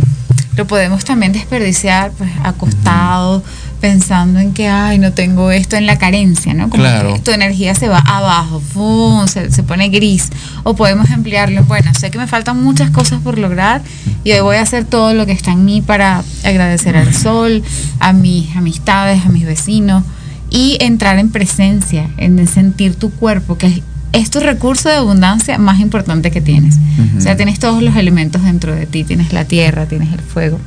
lo podemos también desperdiciar pues acostados, pensando en que, ay, no tengo esto, en la carencia, ¿no? Como Claro. que tu energía se va abajo, ¡fum! se, se pone gris. O podemos emplearlo, bueno, sé que me faltan muchas cosas por lograr y hoy voy a hacer todo lo que está en mí para agradecer al sol, a mis amistades, a mis vecinos y entrar en presencia, en sentir tu cuerpo, que es, es tu recurso de abundancia más importante que tienes. O sea, tienes todos los elementos dentro de ti, tienes la tierra, tienes el fuego.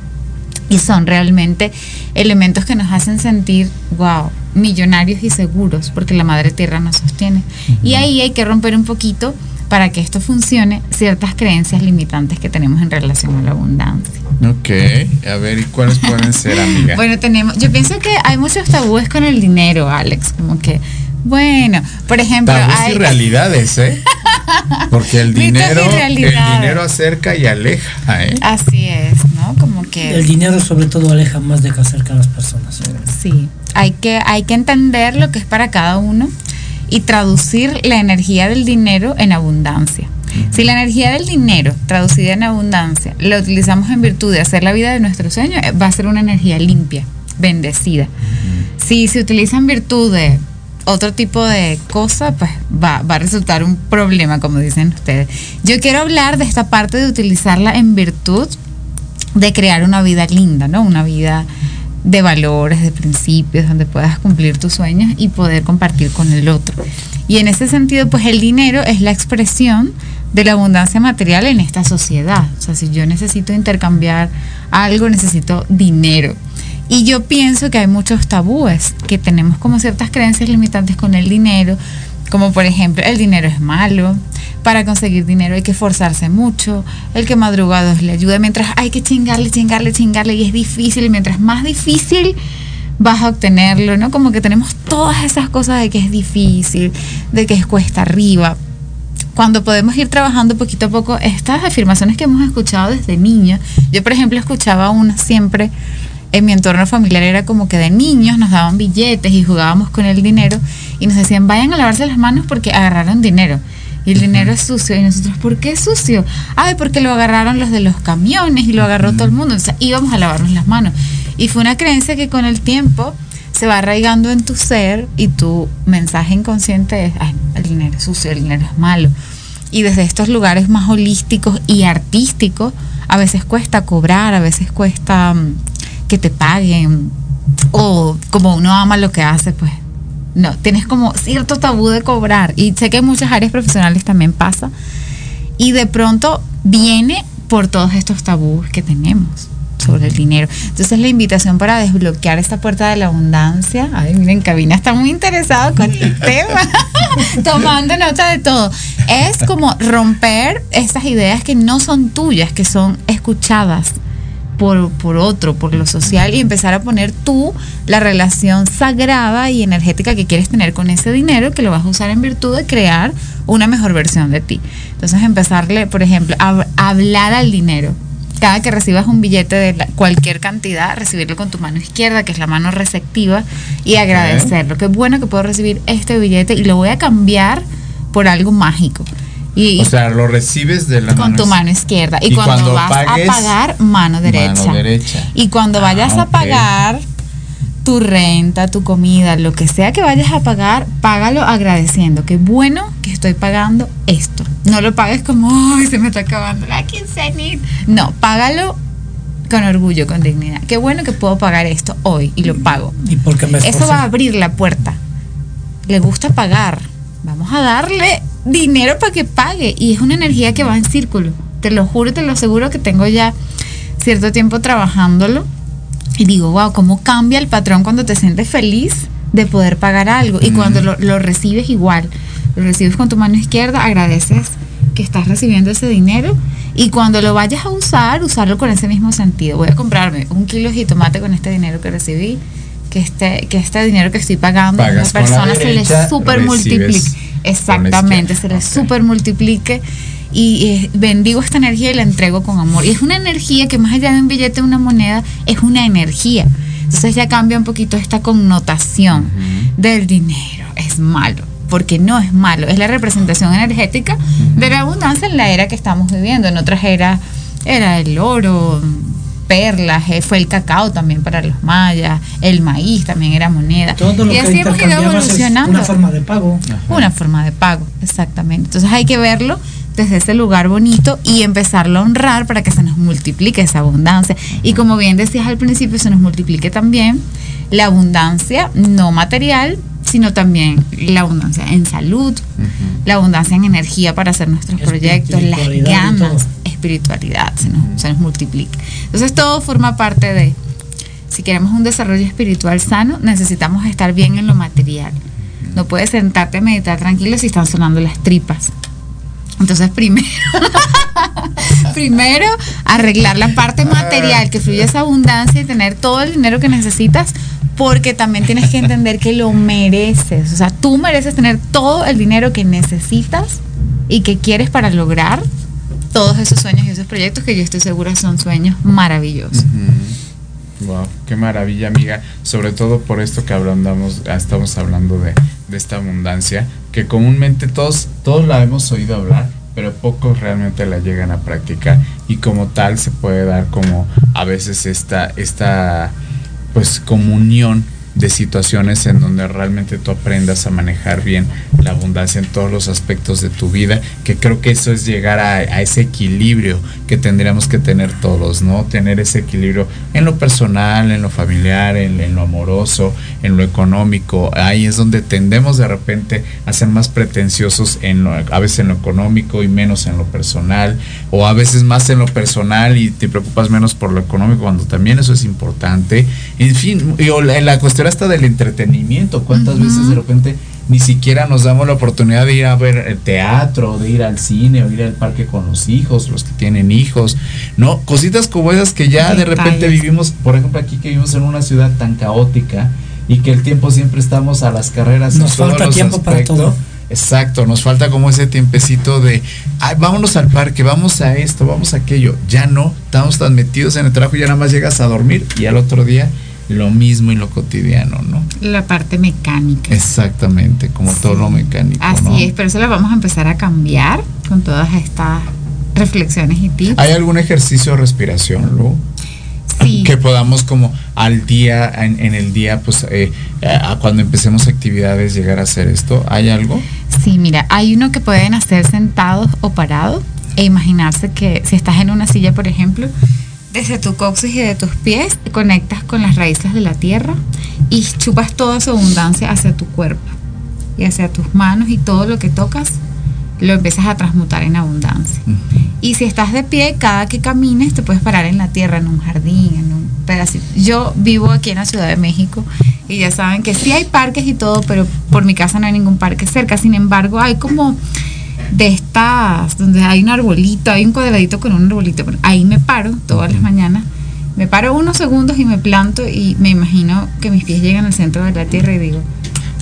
Y son realmente elementos que nos hacen sentir, wow, millonarios y seguros, porque la madre tierra nos sostiene. Y ahí hay que romper un poquito para que esto funcione ciertas creencias limitantes que tenemos en relación a la abundancia. Ok, a ver, ¿y cuáles pueden ser, amiga? <laughs> Bueno, tenemos, yo pienso que hay muchos tabúes con el dinero, Alex, como que, bueno, por ejemplo, Tabús hay, y realidades, ¿eh? Porque el <laughs> dinero, el dinero acerca y aleja, ¿eh? así es, ¿no? Como que El dinero sobre todo aleja más de que acerca a las personas. Sí, hay que, hay que entender lo que es para cada uno y traducir la energía del dinero en abundancia. Si la energía del dinero traducida en abundancia la utilizamos en virtud de hacer la vida de nuestro sueño, eh, va a ser una energía limpia, bendecida. Si se utiliza en virtud de otro tipo de cosa, pues va, va a resultar un problema, como dicen ustedes. Yo quiero hablar de esta parte de utilizarla en virtud de crear una vida linda, ¿no? Una vida de valores, de principios, donde puedas cumplir tus sueños y poder compartir con el otro. Y en ese sentido, pues el dinero es la expresión de la abundancia material en esta sociedad. O sea, si yo necesito intercambiar algo, necesito dinero. Y yo pienso que hay muchos tabúes, que tenemos como ciertas creencias limitantes con el dinero, como por ejemplo, el dinero es malo, para conseguir dinero hay que esforzarse mucho, el que madruga Dios le ayuda, mientras hay que chingarle, chingarle, chingarle y es difícil, y mientras más difícil vas a obtenerlo, ¿no? Como que tenemos todas esas cosas de que es difícil, de que es cuesta arriba. Cuando podemos ir trabajando poquito a poco estas afirmaciones que hemos escuchado desde niños, yo por ejemplo escuchaba una siempre en mi entorno familiar era como que de niños nos daban billetes y jugábamos con el dinero y nos decían vayan a lavarse las manos porque agarraron dinero. Y el dinero es sucio. Y nosotros, ¿por qué es sucio? Ay, porque lo agarraron los de los camiones y lo agarró todo el mundo. O sea, íbamos a lavarnos las manos. Y fue una creencia que con el tiempo se va arraigando en tu ser y tu mensaje inconsciente es, ay, el dinero es sucio, el dinero es malo. Y desde estos lugares más holísticos y artísticos, a veces cuesta cobrar, a veces cuesta mm, que te paguen. O como uno ama lo que hace, pues no, tienes como cierto tabú de cobrar. Y sé que en muchas áreas profesionales también pasa. Y de pronto viene por todos estos tabús que tenemos sobre el dinero. Entonces la invitación para desbloquear esta puerta de la abundancia, ay, miren, Cabina está muy interesado con el <laughs> tema, <laughs> tomando nota de todo, es como romper estas ideas que no son tuyas, que son escuchadas por, por otro, por lo social y empezar a poner tú la relación sagrada y energética que quieres tener con ese dinero que lo vas a usar en virtud de crear una mejor versión de ti. Entonces empezarle, por ejemplo, a, hablar al dinero. Cada que recibas un billete de cualquier cantidad, recibirlo con tu mano izquierda, que es la mano receptiva, y agradecerlo. Qué bueno que puedo recibir este billete y lo voy a cambiar por algo mágico. Y, o sea, lo recibes de la con tu mano izquierda. Y, cuando, vas a pagar, mano derecha. derecha. Y cuando vayas Ah, a ok. pagar tu renta, tu comida, lo que sea que vayas a pagar, págalo agradeciendo. Qué bueno que estoy pagando esto. No lo pagues como, ay, se me está acabando la quincenita. No, págalo con orgullo, con dignidad. Qué bueno que puedo pagar esto hoy y lo pago. Y porque me Eso va a abrir la puerta. Le gusta pagar. Vamos a darle dinero para que pague. Y es una energía que va en círculo. Te lo juro, te lo aseguro que tengo ya cierto tiempo trabajándolo. Y digo, wow, cómo cambia el patrón cuando te sientes feliz de poder pagar algo. Y cuando lo, lo recibes igual, lo recibes con tu mano izquierda, agradeces que estás recibiendo ese dinero. Y cuando lo vayas a usar, usarlo con ese mismo sentido. Voy a comprarme un kilo de jitomate con este dinero que recibí. Que este, que este dinero que estoy pagando a la persona se le super la Exactamente, se izquierda. le super multiplique y eh, bendigo esta energía y la entrego con amor. Y es una energía que más allá de un billete, una moneda, es una energía. Entonces ya cambia un poquito esta connotación del dinero. Es malo, porque no es malo. Es la representación energética de la abundancia en la era que estamos viviendo. En otras eras era el oro, perlas, eh, fue el cacao también para los mayas, el maíz también era moneda. Todo lo y que así hemos ido evolucionando. una forma de pago. Una forma de pago, exactamente. Entonces hay que verlo desde ese lugar bonito y empezarlo a honrar para que se nos multiplique esa abundancia. Y como bien decías al principio, se nos multiplique también la abundancia no material, sino también la abundancia en salud, la abundancia en energía para hacer nuestros proyectos, las ganas. Espiritualidad, se nos, nos multiplica. Entonces todo forma parte de, si queremos un desarrollo espiritual sano, necesitamos estar bien en lo material. No puedes sentarte a meditar tranquilo si están sonando las tripas. Entonces, primero, <laughs> primero arreglar la parte material, que fluya esa abundancia y tener todo el dinero que necesitas, porque también tienes que entender que lo mereces. O sea, tú mereces tener todo el dinero que necesitas y que quieres para lograr todos esos sueños y esos proyectos que yo estoy segura son sueños maravillosos. Wow, qué maravilla, amiga. Sobre todo por esto que hablamos, estamos hablando de, de esta abundancia, que comúnmente todos, todos la hemos oído hablar, pero pocos realmente la llegan a practicar. Y como tal se puede dar como a veces esta, esta pues comunión de situaciones en donde realmente tú aprendas a manejar bien la abundancia en todos los aspectos de tu vida, que creo que eso es llegar a, ese equilibrio que tendríamos que tener todos, ¿no? Tener ese equilibrio en lo personal, en lo familiar, en, lo amoroso, en lo económico. Ahí es donde tendemos de repente a ser más pretenciosos en lo, a veces en lo económico y menos en lo personal, o a veces más en lo personal y te preocupas menos por lo económico cuando también eso es importante. En fin, y o la, la cuestión hasta del entretenimiento, cuántas veces de repente ni siquiera nos damos la oportunidad de ir a ver el teatro, de ir al cine o ir al parque con los hijos, los que tienen hijos, ¿no? Cositas como esas que ya de repente vivimos, por ejemplo, aquí que vivimos en una ciudad tan caótica y que el tiempo siempre estamos a las carreras Nos en todos falta los tiempo para aspectos. todo. Exacto, nos falta como ese tiempecito de, ay, vámonos al parque, vamos a esto, vamos a aquello. Ya no, estamos tan metidos en el trabajo y ya nada más llegas a dormir y al otro día lo mismo y lo cotidiano, ¿no? La parte mecánica. Exactamente, como todo lo mecánico. Así es, pero eso lo vamos a empezar a cambiar con todas estas reflexiones y tips. ¿Hay algún ejercicio de respiración, Lu? Sí. Que podamos como al día, en, en el día, pues eh, a cuando empecemos actividades llegar a hacer esto. ¿Hay algo? Sí, mira, hay uno que pueden hacer sentados o parados e imaginarse que si estás en una silla, por ejemplo, desde tu coxis y de tus pies conectas con las raíces de la tierra y chupas toda su abundancia hacia tu cuerpo y hacia tus manos y todo lo que tocas lo empiezas a transmutar en abundancia. Y si estás de pie, cada que camines te puedes parar en la tierra, en un jardín, en un pedacito. Yo vivo aquí en la Ciudad de México y ya saben que sí hay parques y todo, pero por mi casa no hay ningún parque cerca. Sin embargo, hay como de estas, donde hay un arbolito, hay un cuadradito con un arbolito. Ahí me paro todas las mañanas, me paro unos segundos y me planto y me imagino que mis pies llegan al centro de la tierra y digo,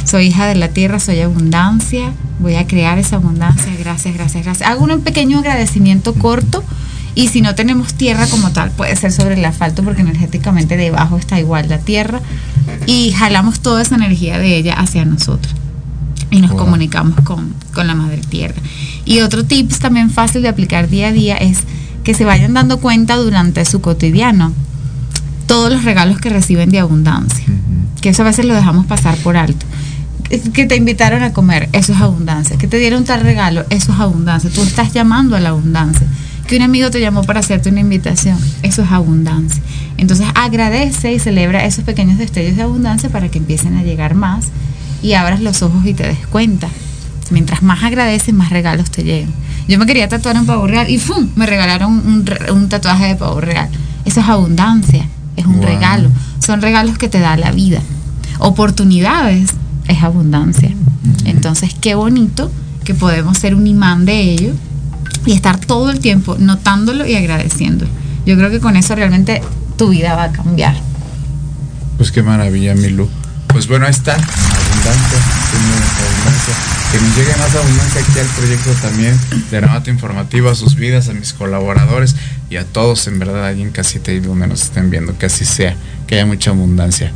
soy hija de la tierra, soy abundancia, voy a crear esa abundancia, gracias, gracias, gracias. Hago un pequeño agradecimiento corto y si no tenemos tierra como tal, puede ser sobre el asfalto porque energéticamente debajo está igual la tierra y jalamos toda esa energía de ella hacia nosotros y nos Wow. comunicamos con, con la madre tierra. Y otro tips también fácil de aplicar día a día es que se vayan dando cuenta durante su cotidiano todos los regalos que reciben de abundancia, que eso a veces lo dejamos pasar por alto. Que- Que te invitaron a comer, eso es abundancia. Que te dieron tal regalo, eso es abundancia. Tú estás llamando a la abundancia. Que un amigo te llamó para hacerte una invitación, eso es abundancia. Entonces agradece y celebra esos pequeños destellos de abundancia para que empiecen a llegar más y abras los ojos y te des cuenta. Mientras más agradeces, más regalos te llegan. Yo me quería tatuar un pavo real y ¡fum! me regalaron un, tatuaje de pavo real. Eso es abundancia, es un Wow. regalo. Son regalos que te da la vida. Oportunidades es abundancia. Entonces, qué bonito que podemos ser un imán de ello y estar todo el tiempo notándolo y agradeciéndolo. Yo creo que con eso realmente tu vida va a cambiar. Pues qué maravilla, Milu. Pues bueno, ahí está. Abundancia. Que nos llegue más abundancia aquí al proyecto también de Aramato Informativo, a sus vidas, a mis colaboradores y a todos, en verdad, allí en casita y donde nos estén viendo. Que así sea, que haya mucha abundancia.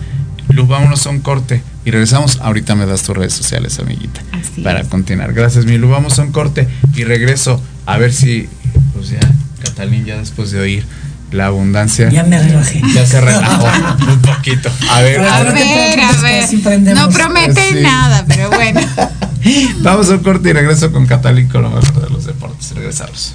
Luz, vámonos a un corte y regresamos. Ahorita me das tus redes sociales, amiguita, Así para es. continuar. Gracias, Milu. Vamos a un corte y regreso a ver si, pues ya, Catalín, ya después de oír la abundancia. Ya me relajé. Ya se relajó un poquito. A ver, a A no ver. a ver. No promete Sí. nada, pero bueno. <laughs> Vamos a un corte y regreso con Catalín con lo mejor de los deportes. Regresamos.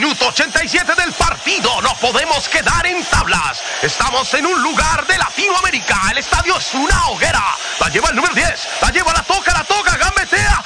Minuto 87 del partido. No podemos quedar en tablas. Estamos en un lugar de Latinoamérica. El estadio es una hoguera. La lleva el número 10. La lleva, la toca, la toca. Gambetea.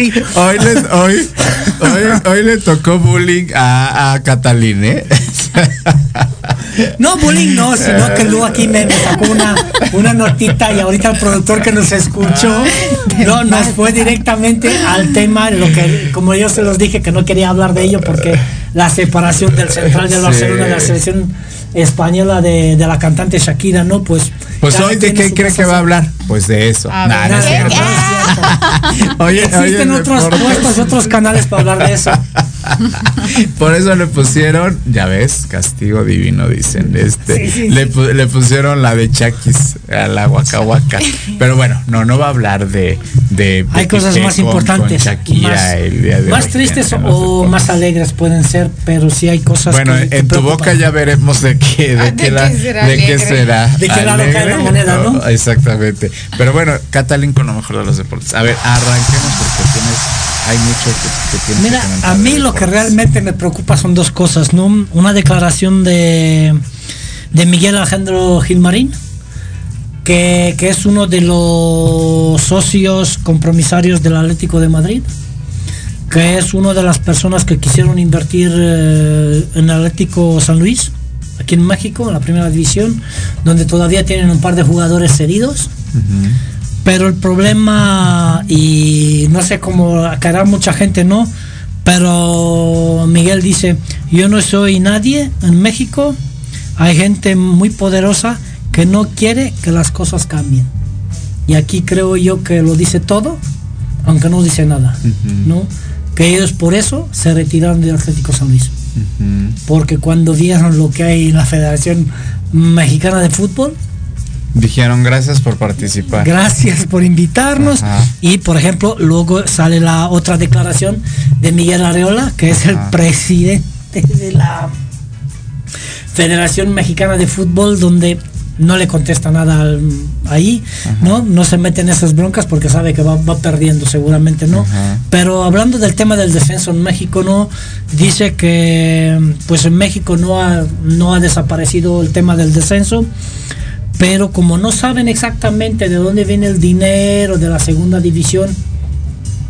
Sí. Hoy le, hoy, hoy, hoy le tocó bullying a, a Catalín, ¿eh? No, bullying no, sino que luego aquí me, me sacó una, una notita y ahorita el productor que nos escuchó no, nos fue directamente al tema, lo que, como yo se los dije que no quería hablar de ello porque la separación del central de Sí. Barcelona de la selección española de, de la cantante Shakira, ¿no? Pues. Pues hoy de qué cree que va a hablar? Pues de eso. A Nah, ver, no es cierto. Oye, Existen oye, otros deportes. puestos, otros canales para hablar de eso. <laughs> Por eso le pusieron, ya ves, castigo divino, dicen. Este, Sí, sí, le, sí. pu- le pusieron la de Chakis a la Huacahuaca. Pero bueno, no, no va a hablar de. de Hay cosas más con- importantes. Con Shakira más, el día de más hoy, tristes o más alegres pueden ser, pero sí hay cosas Bueno, que- que en tu preocupan. boca ya veremos de qué, de Ah, qué, ¿de la- qué será de qué será. De qué lado cae la moneda, ¿no? Exactamente. Pero bueno, Catalín con lo mejor de los deportes. A ver, arranquemos porque tienes, hay mucho que, que Mira, que a mí lo que realmente me preocupa son dos cosas, ¿no? Una declaración de, de Miguel Alejandro Gilmarín, que, que es uno de los socios compromisarios del Atlético de Madrid, que es una de las personas que quisieron invertir eh, en Atlético San Luis, aquí en México, en la primera división, donde todavía tienen un par de jugadores cedidos. Pero el problema, y no sé cómo caerá mucha gente, ¿no? Pero Miguel dice, yo no soy nadie en México, hay gente muy poderosa que no quiere que las cosas cambien. Y aquí creo yo que lo dice todo, aunque no dice nada, ¿no? Que ellos por eso se retiraron del Atlético San Luis. Porque cuando vieron lo que hay en la Federación Mexicana de Fútbol, Dijeron gracias por participar. Gracias por invitarnos. Ajá. Y por ejemplo, luego sale la otra declaración de Miguel Areola, que es el presidente de la Federación Mexicana de Fútbol, donde no le contesta nada al- ahí, ¿no? No se mete en esas broncas porque sabe que va, va perdiendo seguramente, ¿no? Ajá. Pero hablando del tema del descenso en México, ¿no? Dice que pues en México no ha, no ha desaparecido el tema del descenso, pero como no saben exactamente de dónde viene el dinero de la segunda división,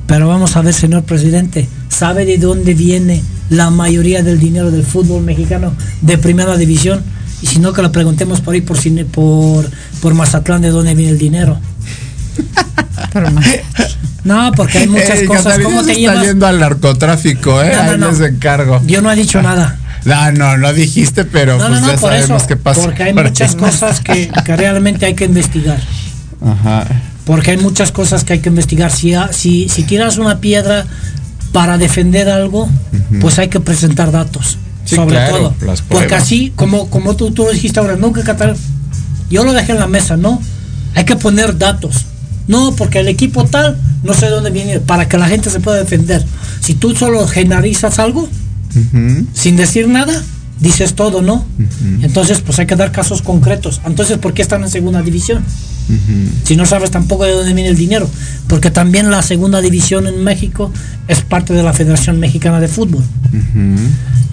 pero vamos a ver, señor presidente, ¿sabe de dónde viene la mayoría del dinero del fútbol mexicano de primera división? Y si no, que lo preguntemos por ahí, por, por, por Mazatlán, de dónde viene el dinero. No, porque hay muchas Ey, cosas. ¿Cómo te está llevas? yendo al narcotráfico, ¿eh? No, no, Ahí no. les encargo. Yo no he dicho nada. No, no, no dijiste, pero pues ya sabemos qué pasa. Porque hay por ahí. muchas cosas que, que realmente hay que investigar. Ajá. Porque hay muchas cosas que hay que investigar. Si, ha- si, si tiras una piedra para defender algo, pues hay que presentar datos. Sí, sobre claro, todo. Porque así, como, como tú, tú dijiste ahora, que Qatar. Yo lo dejé en la mesa, ¿no? Hay que poner datos. No, porque el equipo tal, no sé dónde viene, para que la gente se pueda defender. Si tú solo generalizas algo, sin decir nada, dices todo, ¿no? Entonces, pues hay que dar casos concretos. Entonces, ¿por qué están en segunda división? Si no sabes tampoco de dónde viene el dinero. Porque también la segunda división en México es parte de la Federación Mexicana de Fútbol.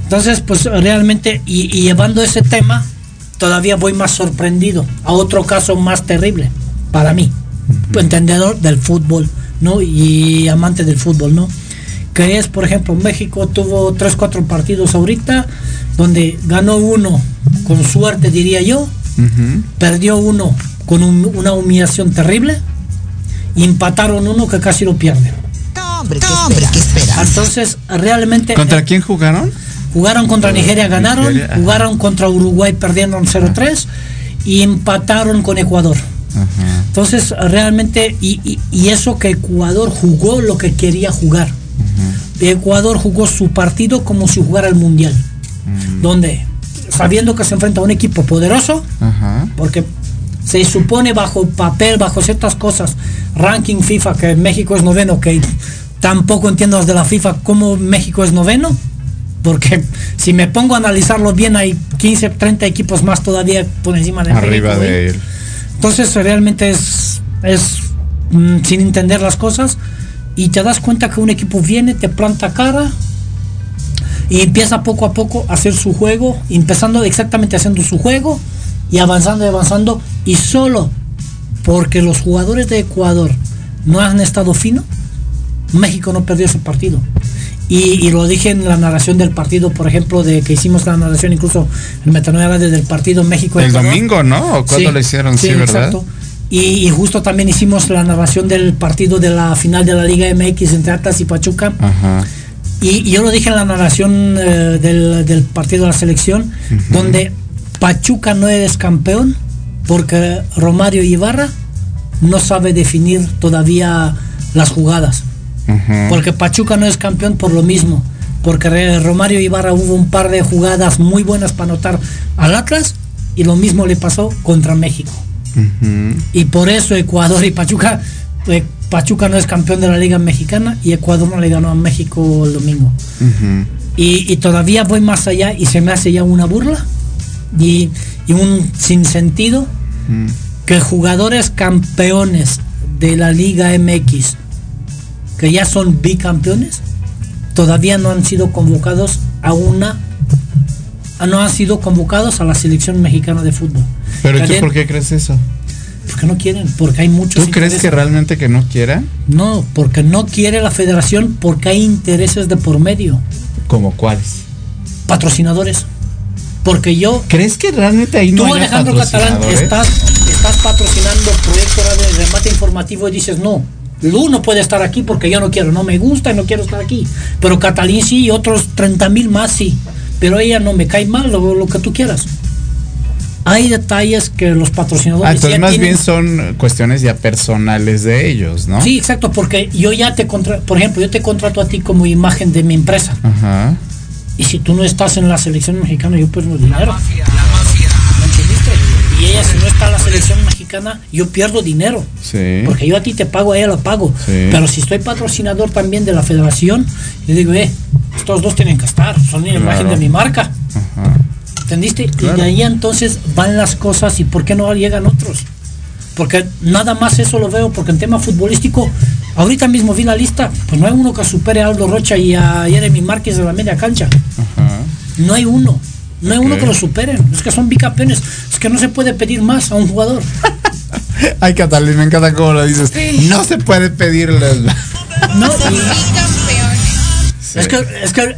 Entonces, pues realmente, y, y llevando ese tema, todavía voy más sorprendido a otro caso más terrible para mí, entendedor del fútbol, ¿no? Y amante del fútbol, ¿no? Que es, por ejemplo, México tuvo tres, cuatro partidos ahorita, donde ganó uno con suerte, diría yo, perdió uno con un- una humillación terrible y empataron uno que casi lo pierden. Hombre, ¿qué espera? Entonces, realmente... ¿Contra quién jugaron? Jugaron contra Nigeria, ganaron. Nigeria. Jugaron contra Uruguay, perdieron 0-3. Y empataron con Ecuador. Entonces, realmente, y, y- y eso que Ecuador jugó lo que quería jugar. Ecuador jugó su partido como si jugara el Mundial. Donde, sabiendo que se enfrenta a un equipo poderoso, porque se supone bajo papel, bajo ciertas cosas, ranking FIFA, que México es noveno, que tampoco entiendo desde la FIFA cómo México es noveno, porque si me pongo a analizarlo bien, hay 15, 30 equipos más todavía por encima de Arriba México, ¿eh? de él. Entonces realmente es, es mm, sin entender las cosas y te das cuenta que un equipo viene, te planta cara y empieza poco a poco a hacer su juego, empezando exactamente haciendo su juego y avanzando y avanzando y solo porque los jugadores de Ecuador no han estado fino, México no perdió ese partido. Y, y lo dije en la narración del partido, por ejemplo, de que hicimos la narración incluso en Metanoia desde el partido México. El Ecuador. domingo, ¿no? ¿O cuándo Sí, lo hicieron? Sí, ¿verdad? exacto. Y, y justo también hicimos la narración del partido de la final de la Liga MX entre Atlas y Pachuca. Ajá. Y, y yo lo dije en la narración eh, del, del partido de la selección, donde Pachuca no es campeón porque Romario Ibarra no sabe definir todavía las jugadas. Porque Pachuca no es campeón por lo mismo. Porque Romario Ibarra hubo un par de jugadas muy buenas para anotar al Atlas y lo mismo le pasó contra México. Y por eso Ecuador y Pachuca, eh, Pachuca no es campeón de la Liga Mexicana y Ecuador no le ganó a México el domingo. Y, y todavía voy más allá y se me hace ya una burla y, y un sinsentido que jugadores campeones de la Liga MX, que ya son bicampeones, todavía no han sido convocados a una, a- no han sido convocados a la selección mexicana de fútbol. ¿Pero tú por qué crees eso? Porque no quieren, porque hay muchos. ¿Tú crees que realmente que no quiera? No, porque no quiere la federación, porque hay intereses de por medio, ¿Como cuáles? patrocinadores. Porque yo ¿Crees que realmente ahí no Tú, Alejandro Catalán, estás, estás patrocinando proyecto de remate informativo y dices, no, Lu no puede estar aquí porque yo no quiero, no me gusta y no quiero estar aquí. Pero Catalín sí y otros 30 mil más sí. Pero ella no me cae mal, lo, lo que tú quieras. Hay detalles que los patrocinadores Ah, entonces ya más tienen- bien son cuestiones ya personales de ellos, ¿no? Sí, exacto, porque yo ya te contrato, por ejemplo, yo te contrato a ti como imagen de mi empresa. Ajá. Y si tú no estás en la selección mexicana, yo pierdo dinero. ¿Me entendiste? Y ella, si no está en la selección mexicana, yo pierdo dinero. Sí. Porque yo a ti te pago, a ella la pago. Sí. Pero si estoy patrocinador también de la federación, yo digo, eh, estos dos tienen que estar, son la imagen de mi marca. Ajá. ¿Entendiste? Claro. Y de ahí entonces van las cosas y ¿por qué no llegan otros? Porque nada más eso lo veo, porque en tema futbolístico, ahorita mismo vi la lista, pues no hay uno que supere a Aldo Rocha y a Jeremy Márquez de la media cancha. Ajá. No hay uno. No hay uno que lo superen. Es que son bicampeones. Es que no se puede pedir más a un jugador. <laughs> Ay, Catalín, me encanta cómo lo dices. No se puede pedirles. No, y- es, que, es que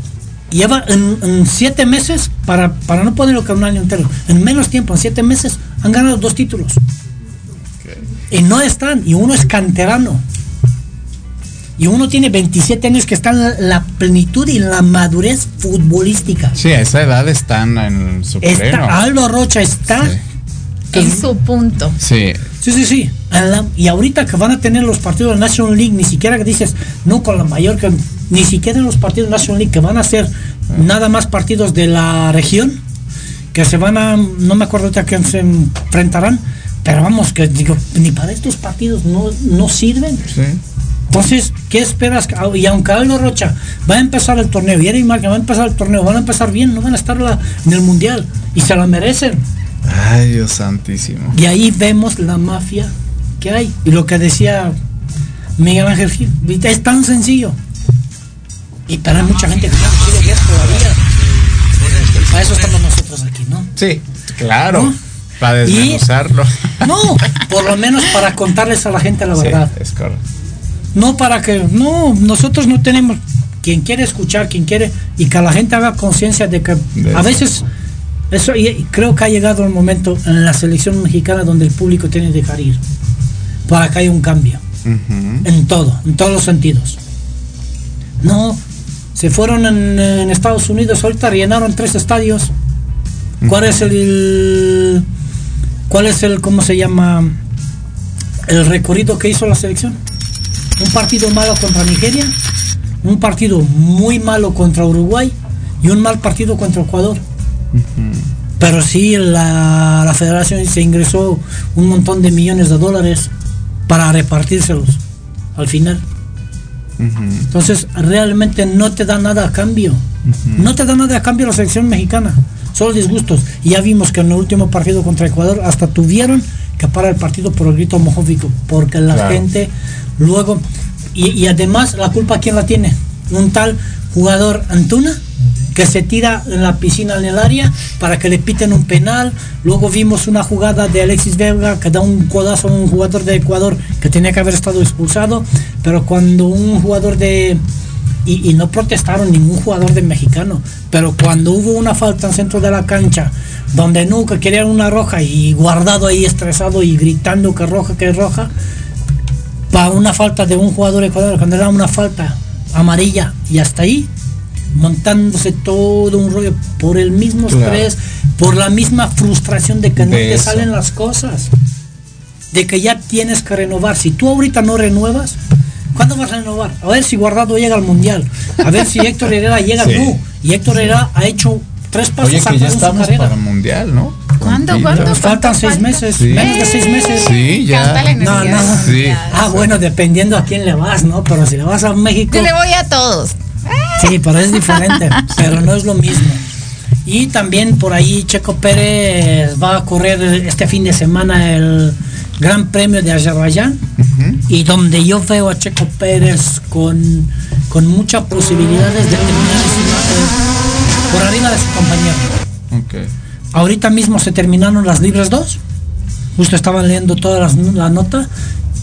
lleva en, en siete meses, para, para no ponerlo que un año entero, en menos tiempo, en siete meses, han ganado dos títulos. Y no están, y uno es canterano. Y uno tiene 27 años que está en la, la plenitud y la madurez futbolística. Sí, a esa edad están en su pleno. Está, Aldo Rocha está En su punto. Sí. Sí, sí, sí. La- y ahorita que van a tener los partidos de National League, ni siquiera que dices, no con la mayor, que ni siquiera en los partidos de National League, que van a ser nada más partidos de la región, que se van a, no me acuerdo ahorita quién se enfrentarán, pero vamos, que digo, ni para estos partidos no, no sirven. Sí. Entonces, ¿qué esperas? Y aunque Aldo Rocha va a empezar el torneo, y Eric Marca va a empezar el torneo, van a empezar bien, no van a estar la- en el mundial, y se la merecen. Ay, Dios santísimo. Y ahí vemos la mafia que hay. Y lo que decía Miguel Ángel Gil, es tan sencillo. Y para mucha gente que no quiere ver todavía. Para eso estamos nosotros aquí, ¿no? Sí, claro. ¿No? Para Y- desmenuzarlo. No, por lo menos para contarles a la gente la <laughs> Sí, verdad. es correcto. No para que, no, nosotros no tenemos, quien quiere escuchar, quien quiere, y que la gente haga conciencia de que De a veces, eso y- creo que ha llegado el momento en la selección mexicana donde el público tiene que dejar ir, para que haya un cambio, en todo, en todos los sentidos. No, se fueron en, en Estados Unidos, ahorita rellenaron tres estadios. ¿Cuál es el, cuál es el, cómo se llama, el recorrido que hizo la selección? Un partido malo contra Nigeria, un partido muy malo contra Uruguay y un mal partido contra Ecuador. Pero sí, la, la federación se ingresó un montón de millones de dólares para repartírselos al final. Entonces, realmente no te da nada a cambio. No te da nada a cambio la selección mexicana. Solo disgustos. Y ya vimos que en el último partido contra Ecuador hasta tuvieron que parar el partido por el grito homofóbico. Porque la Claro. gente luego... Y, y además, ¿la culpa quién la tiene? Un tal jugador Antuna, que se tira en la piscina en el área para que le piten un penal. Luego vimos una jugada de Alexis Vega que da un codazo a un jugador de Ecuador que tenía que haber estado expulsado, pero cuando un jugador de y, y no protestaron ningún jugador de mexicano. Pero cuando hubo una falta en centro de la cancha, donde nunca querían una roja y guardado ahí estresado y gritando que roja, que roja, para una falta de un jugador ecuatoriano, cuando era una falta amarilla y hasta ahí, montándose todo un rollo por el mismo Claro. estrés, por la misma frustración de que no De te eso. salen las cosas, de que ya tienes que renovar. Si tú ahorita no renuevas, ¿cuándo vas a renovar? A ver si Guardado llega al Mundial, a ver si Héctor Herrera llega Sí. tú. Y Héctor Herrera ha hecho tres pasos Oye, que atrás ya estamos carrera. para el mundial, ¿no? ¿Cuándo? ¿Cuándo? Faltan seis meses, Sí. menos de seis meses. Sí, ya. No, no. Sí. Ah, bueno, dependiendo a quién le vas, ¿no? Pero si le vas a México. Yo le voy a todos. Sí, pero es diferente, pero no es lo mismo. Y también por ahí Checo Pérez va a correr este fin de semana el Gran Premio de Azerbaiyán y donde yo veo a Checo Pérez con, con muchas posibilidades de terminar de- por arriba de su compañero. Ahorita mismo se terminaron las libres 2. Justo estaban leyendo toda las- la nota.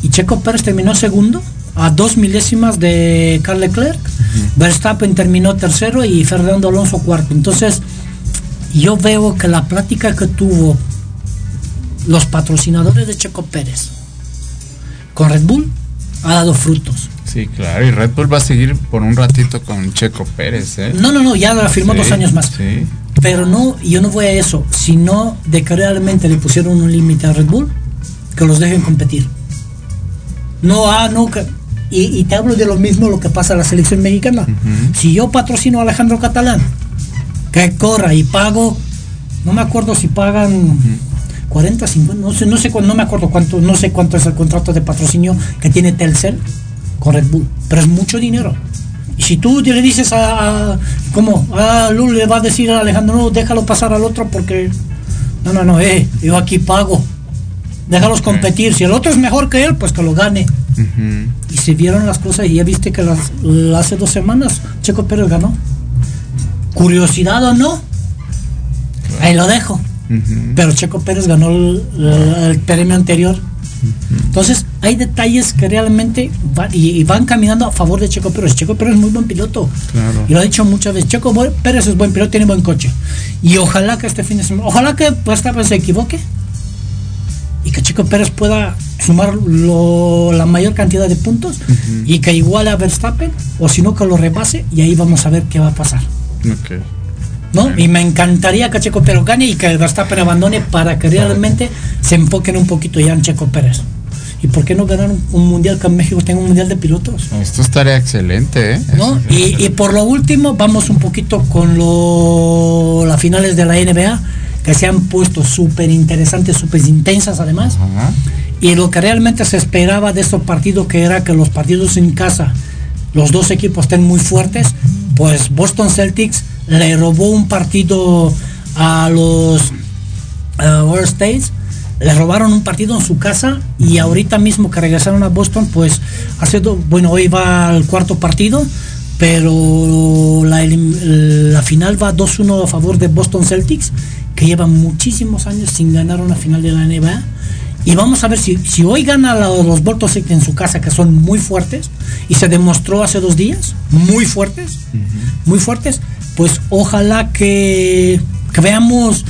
Y Checo Pérez terminó segundo a dos milésimas de Carl Leclerc. Verstappen terminó tercero y Fernando Alonso cuarto. Entonces, yo veo que la plática que tuvo los patrocinadores de Checo Pérez con Red Bull ha dado frutos. Sí, claro. Y Red Bull va a seguir por un ratito con Checo Pérez, ¿eh? No, no, no, ya la firmó Sí, dos años más. Sí. Pero no, yo no voy a eso, sino de que realmente le pusieron un límite a Red Bull, que los dejen competir. No, ah, no, que- y, y te hablo de lo mismo lo que pasa a la selección mexicana. Si yo patrocino a Alejandro Catalán, que corra y pago, no me acuerdo si pagan 40, 50, no sé, no sé cuánto, no me acuerdo cuánto, no sé cuánto es el contrato de patrocinio que tiene Telcel con Red Bull, pero es mucho dinero. Y si tú le dices a, a ¿cómo? A Lul le va a decir a Alejandro, no, déjalo pasar al otro porque, no, no, no, eh, yo aquí pago. Déjalos competir. Si el otro es mejor que él, pues que lo gane. Y se vieron las cosas y ya viste que las, hace dos semanas Checo Pérez ganó. Curiosidad o no, ahí lo dejo. Pero Checo Pérez ganó el, premio anterior. Entonces, hay detalles que realmente van, y, y van caminando a favor de Checo Pérez. Checo Pérez es muy buen piloto. Claro. Y lo ha dicho muchas veces. Checo Pérez es buen piloto, tiene buen coche. Y ojalá que este fin de semana, ojalá que Verstappen se equivoque y que Checo Pérez pueda sumar lo- la mayor cantidad de puntos y que iguale a Verstappen o si no que lo rebase y ahí vamos a ver qué va a pasar. ¿No? Y me encantaría que Checo Pérez gane y que Verstappen abandone para que realmente se enfoquen un poquito ya en Checo Pérez. ¿Y por qué no ganar un, un mundial que en México tenga un mundial de pilotos? Esto estaría excelente, ¿eh? ¿no? Y, y por lo último, vamos un poquito con lo, las finales de la NBA, que se han puesto súper interesantes, súper intensas además. Ajá. Y lo que realmente se esperaba de estos partidos, que era que los partidos en casa, los dos equipos estén muy fuertes, pues Boston Celtics le robó un partido a los uh, World States, le robaron un partido en su casa y ahorita mismo que regresaron a Boston, pues ha sido, bueno, hoy va al cuarto partido, pero la, la final va 2-1 a favor de Boston Celtics, que llevan muchísimos años sin ganar una final de la NBA. Y vamos a ver si, si hoy gana los Boston Celtics en su casa, que son muy fuertes, y se demostró hace dos días, muy fuertes, muy fuertes, pues ojalá que, que veamos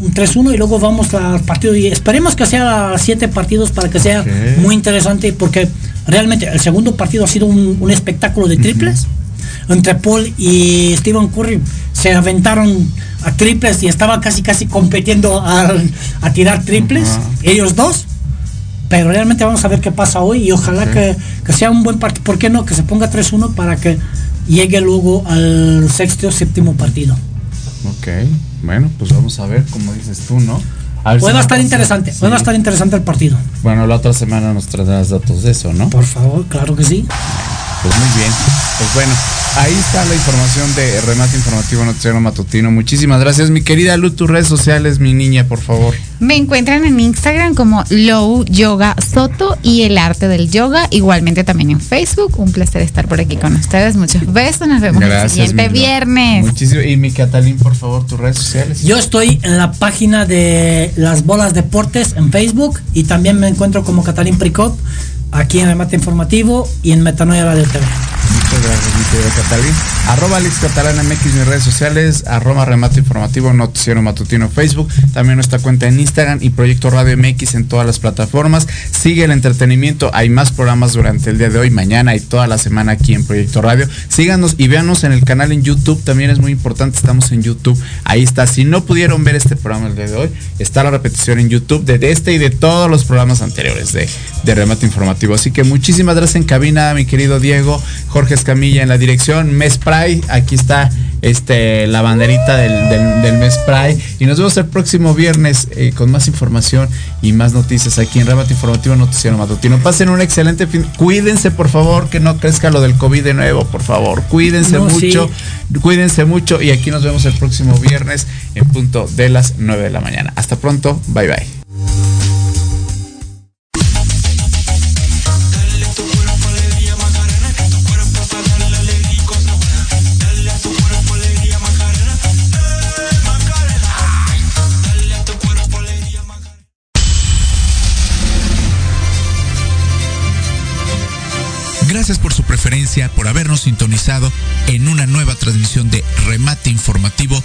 un 3-1 y luego vamos al partido. Y esperemos que sea siete partidos para que sea muy interesante porque realmente el segundo partido ha sido un, un espectáculo de triples. Entre Paul y Stephen Curry se aventaron a triples y estaba casi casi compitiendo a, a tirar triples ellos dos. Pero realmente vamos a ver qué pasa hoy y ojalá que, que sea un buen partido. ¿por qué no? que se ponga 3-1 para que llegue luego al sexto o séptimo partido Ok. Bueno, pues vamos a ver, como dices tú, ¿no? Si nos estar interesante, sí. a estar interesante el partido. Bueno, la otra semana nos traerás datos de eso, ¿no? Por favor, claro que sí. Pues muy bien. Pues bueno, ahí está la información de Remate Informativo Noticiero Matutino. Muchísimas gracias, mi querida Lu, tus redes sociales, mi niña, por favor. Me encuentran en Instagram como Low Yoga Soto y el arte del yoga. Igualmente también en Facebook. Un placer estar por aquí con ustedes. Muchos besos. Nos vemos el siguiente viernes. Muchísimo. Y mi Catalín, por favor, tus redes sociales. Yo estoy en la página de las bolas deportes en Facebook y también me encuentro como Catalín Pricop aquí en el Mate Informativo y en Metanoia Radio TV. Muchas gracias, mi querido Catalín. Arroba Alex Catalán MX, mis redes sociales, arroba Remate Informativo, Noticiero Matutino Facebook, también nuestra cuenta en Instagram y Proyecto Radio MX en todas las plataformas. Sigue el entretenimiento, hay más programas durante el día de hoy, mañana y toda la semana aquí en Proyecto Radio. Síganos y véanos en el canal en YouTube, también es muy importante, estamos en YouTube. Ahí está, si no pudieron ver este programa el día de hoy, está la repetición en YouTube de este y de todos los programas anteriores de Remate Informativo. Así que muchísimas gracias en cabina, mi querido Diego. Jorge Escamilla en la dirección, Mes Pride, aquí está este, la banderita del, del, Mes Pride. Y nos vemos el próximo viernes eh, con más información y más noticias aquí en Remate Informativo Noticiero Matutino. Pasen un excelente fin. Cuídense, por favor, que no crezca lo del COVID de nuevo, por favor. Cuídense mucho, cuídense mucho. Y aquí nos vemos el próximo viernes en punto de las 9 de la mañana. Hasta pronto, bye bye. Gracias por su preferencia, por habernos sintonizado en una nueva transmisión de Remate Informativo,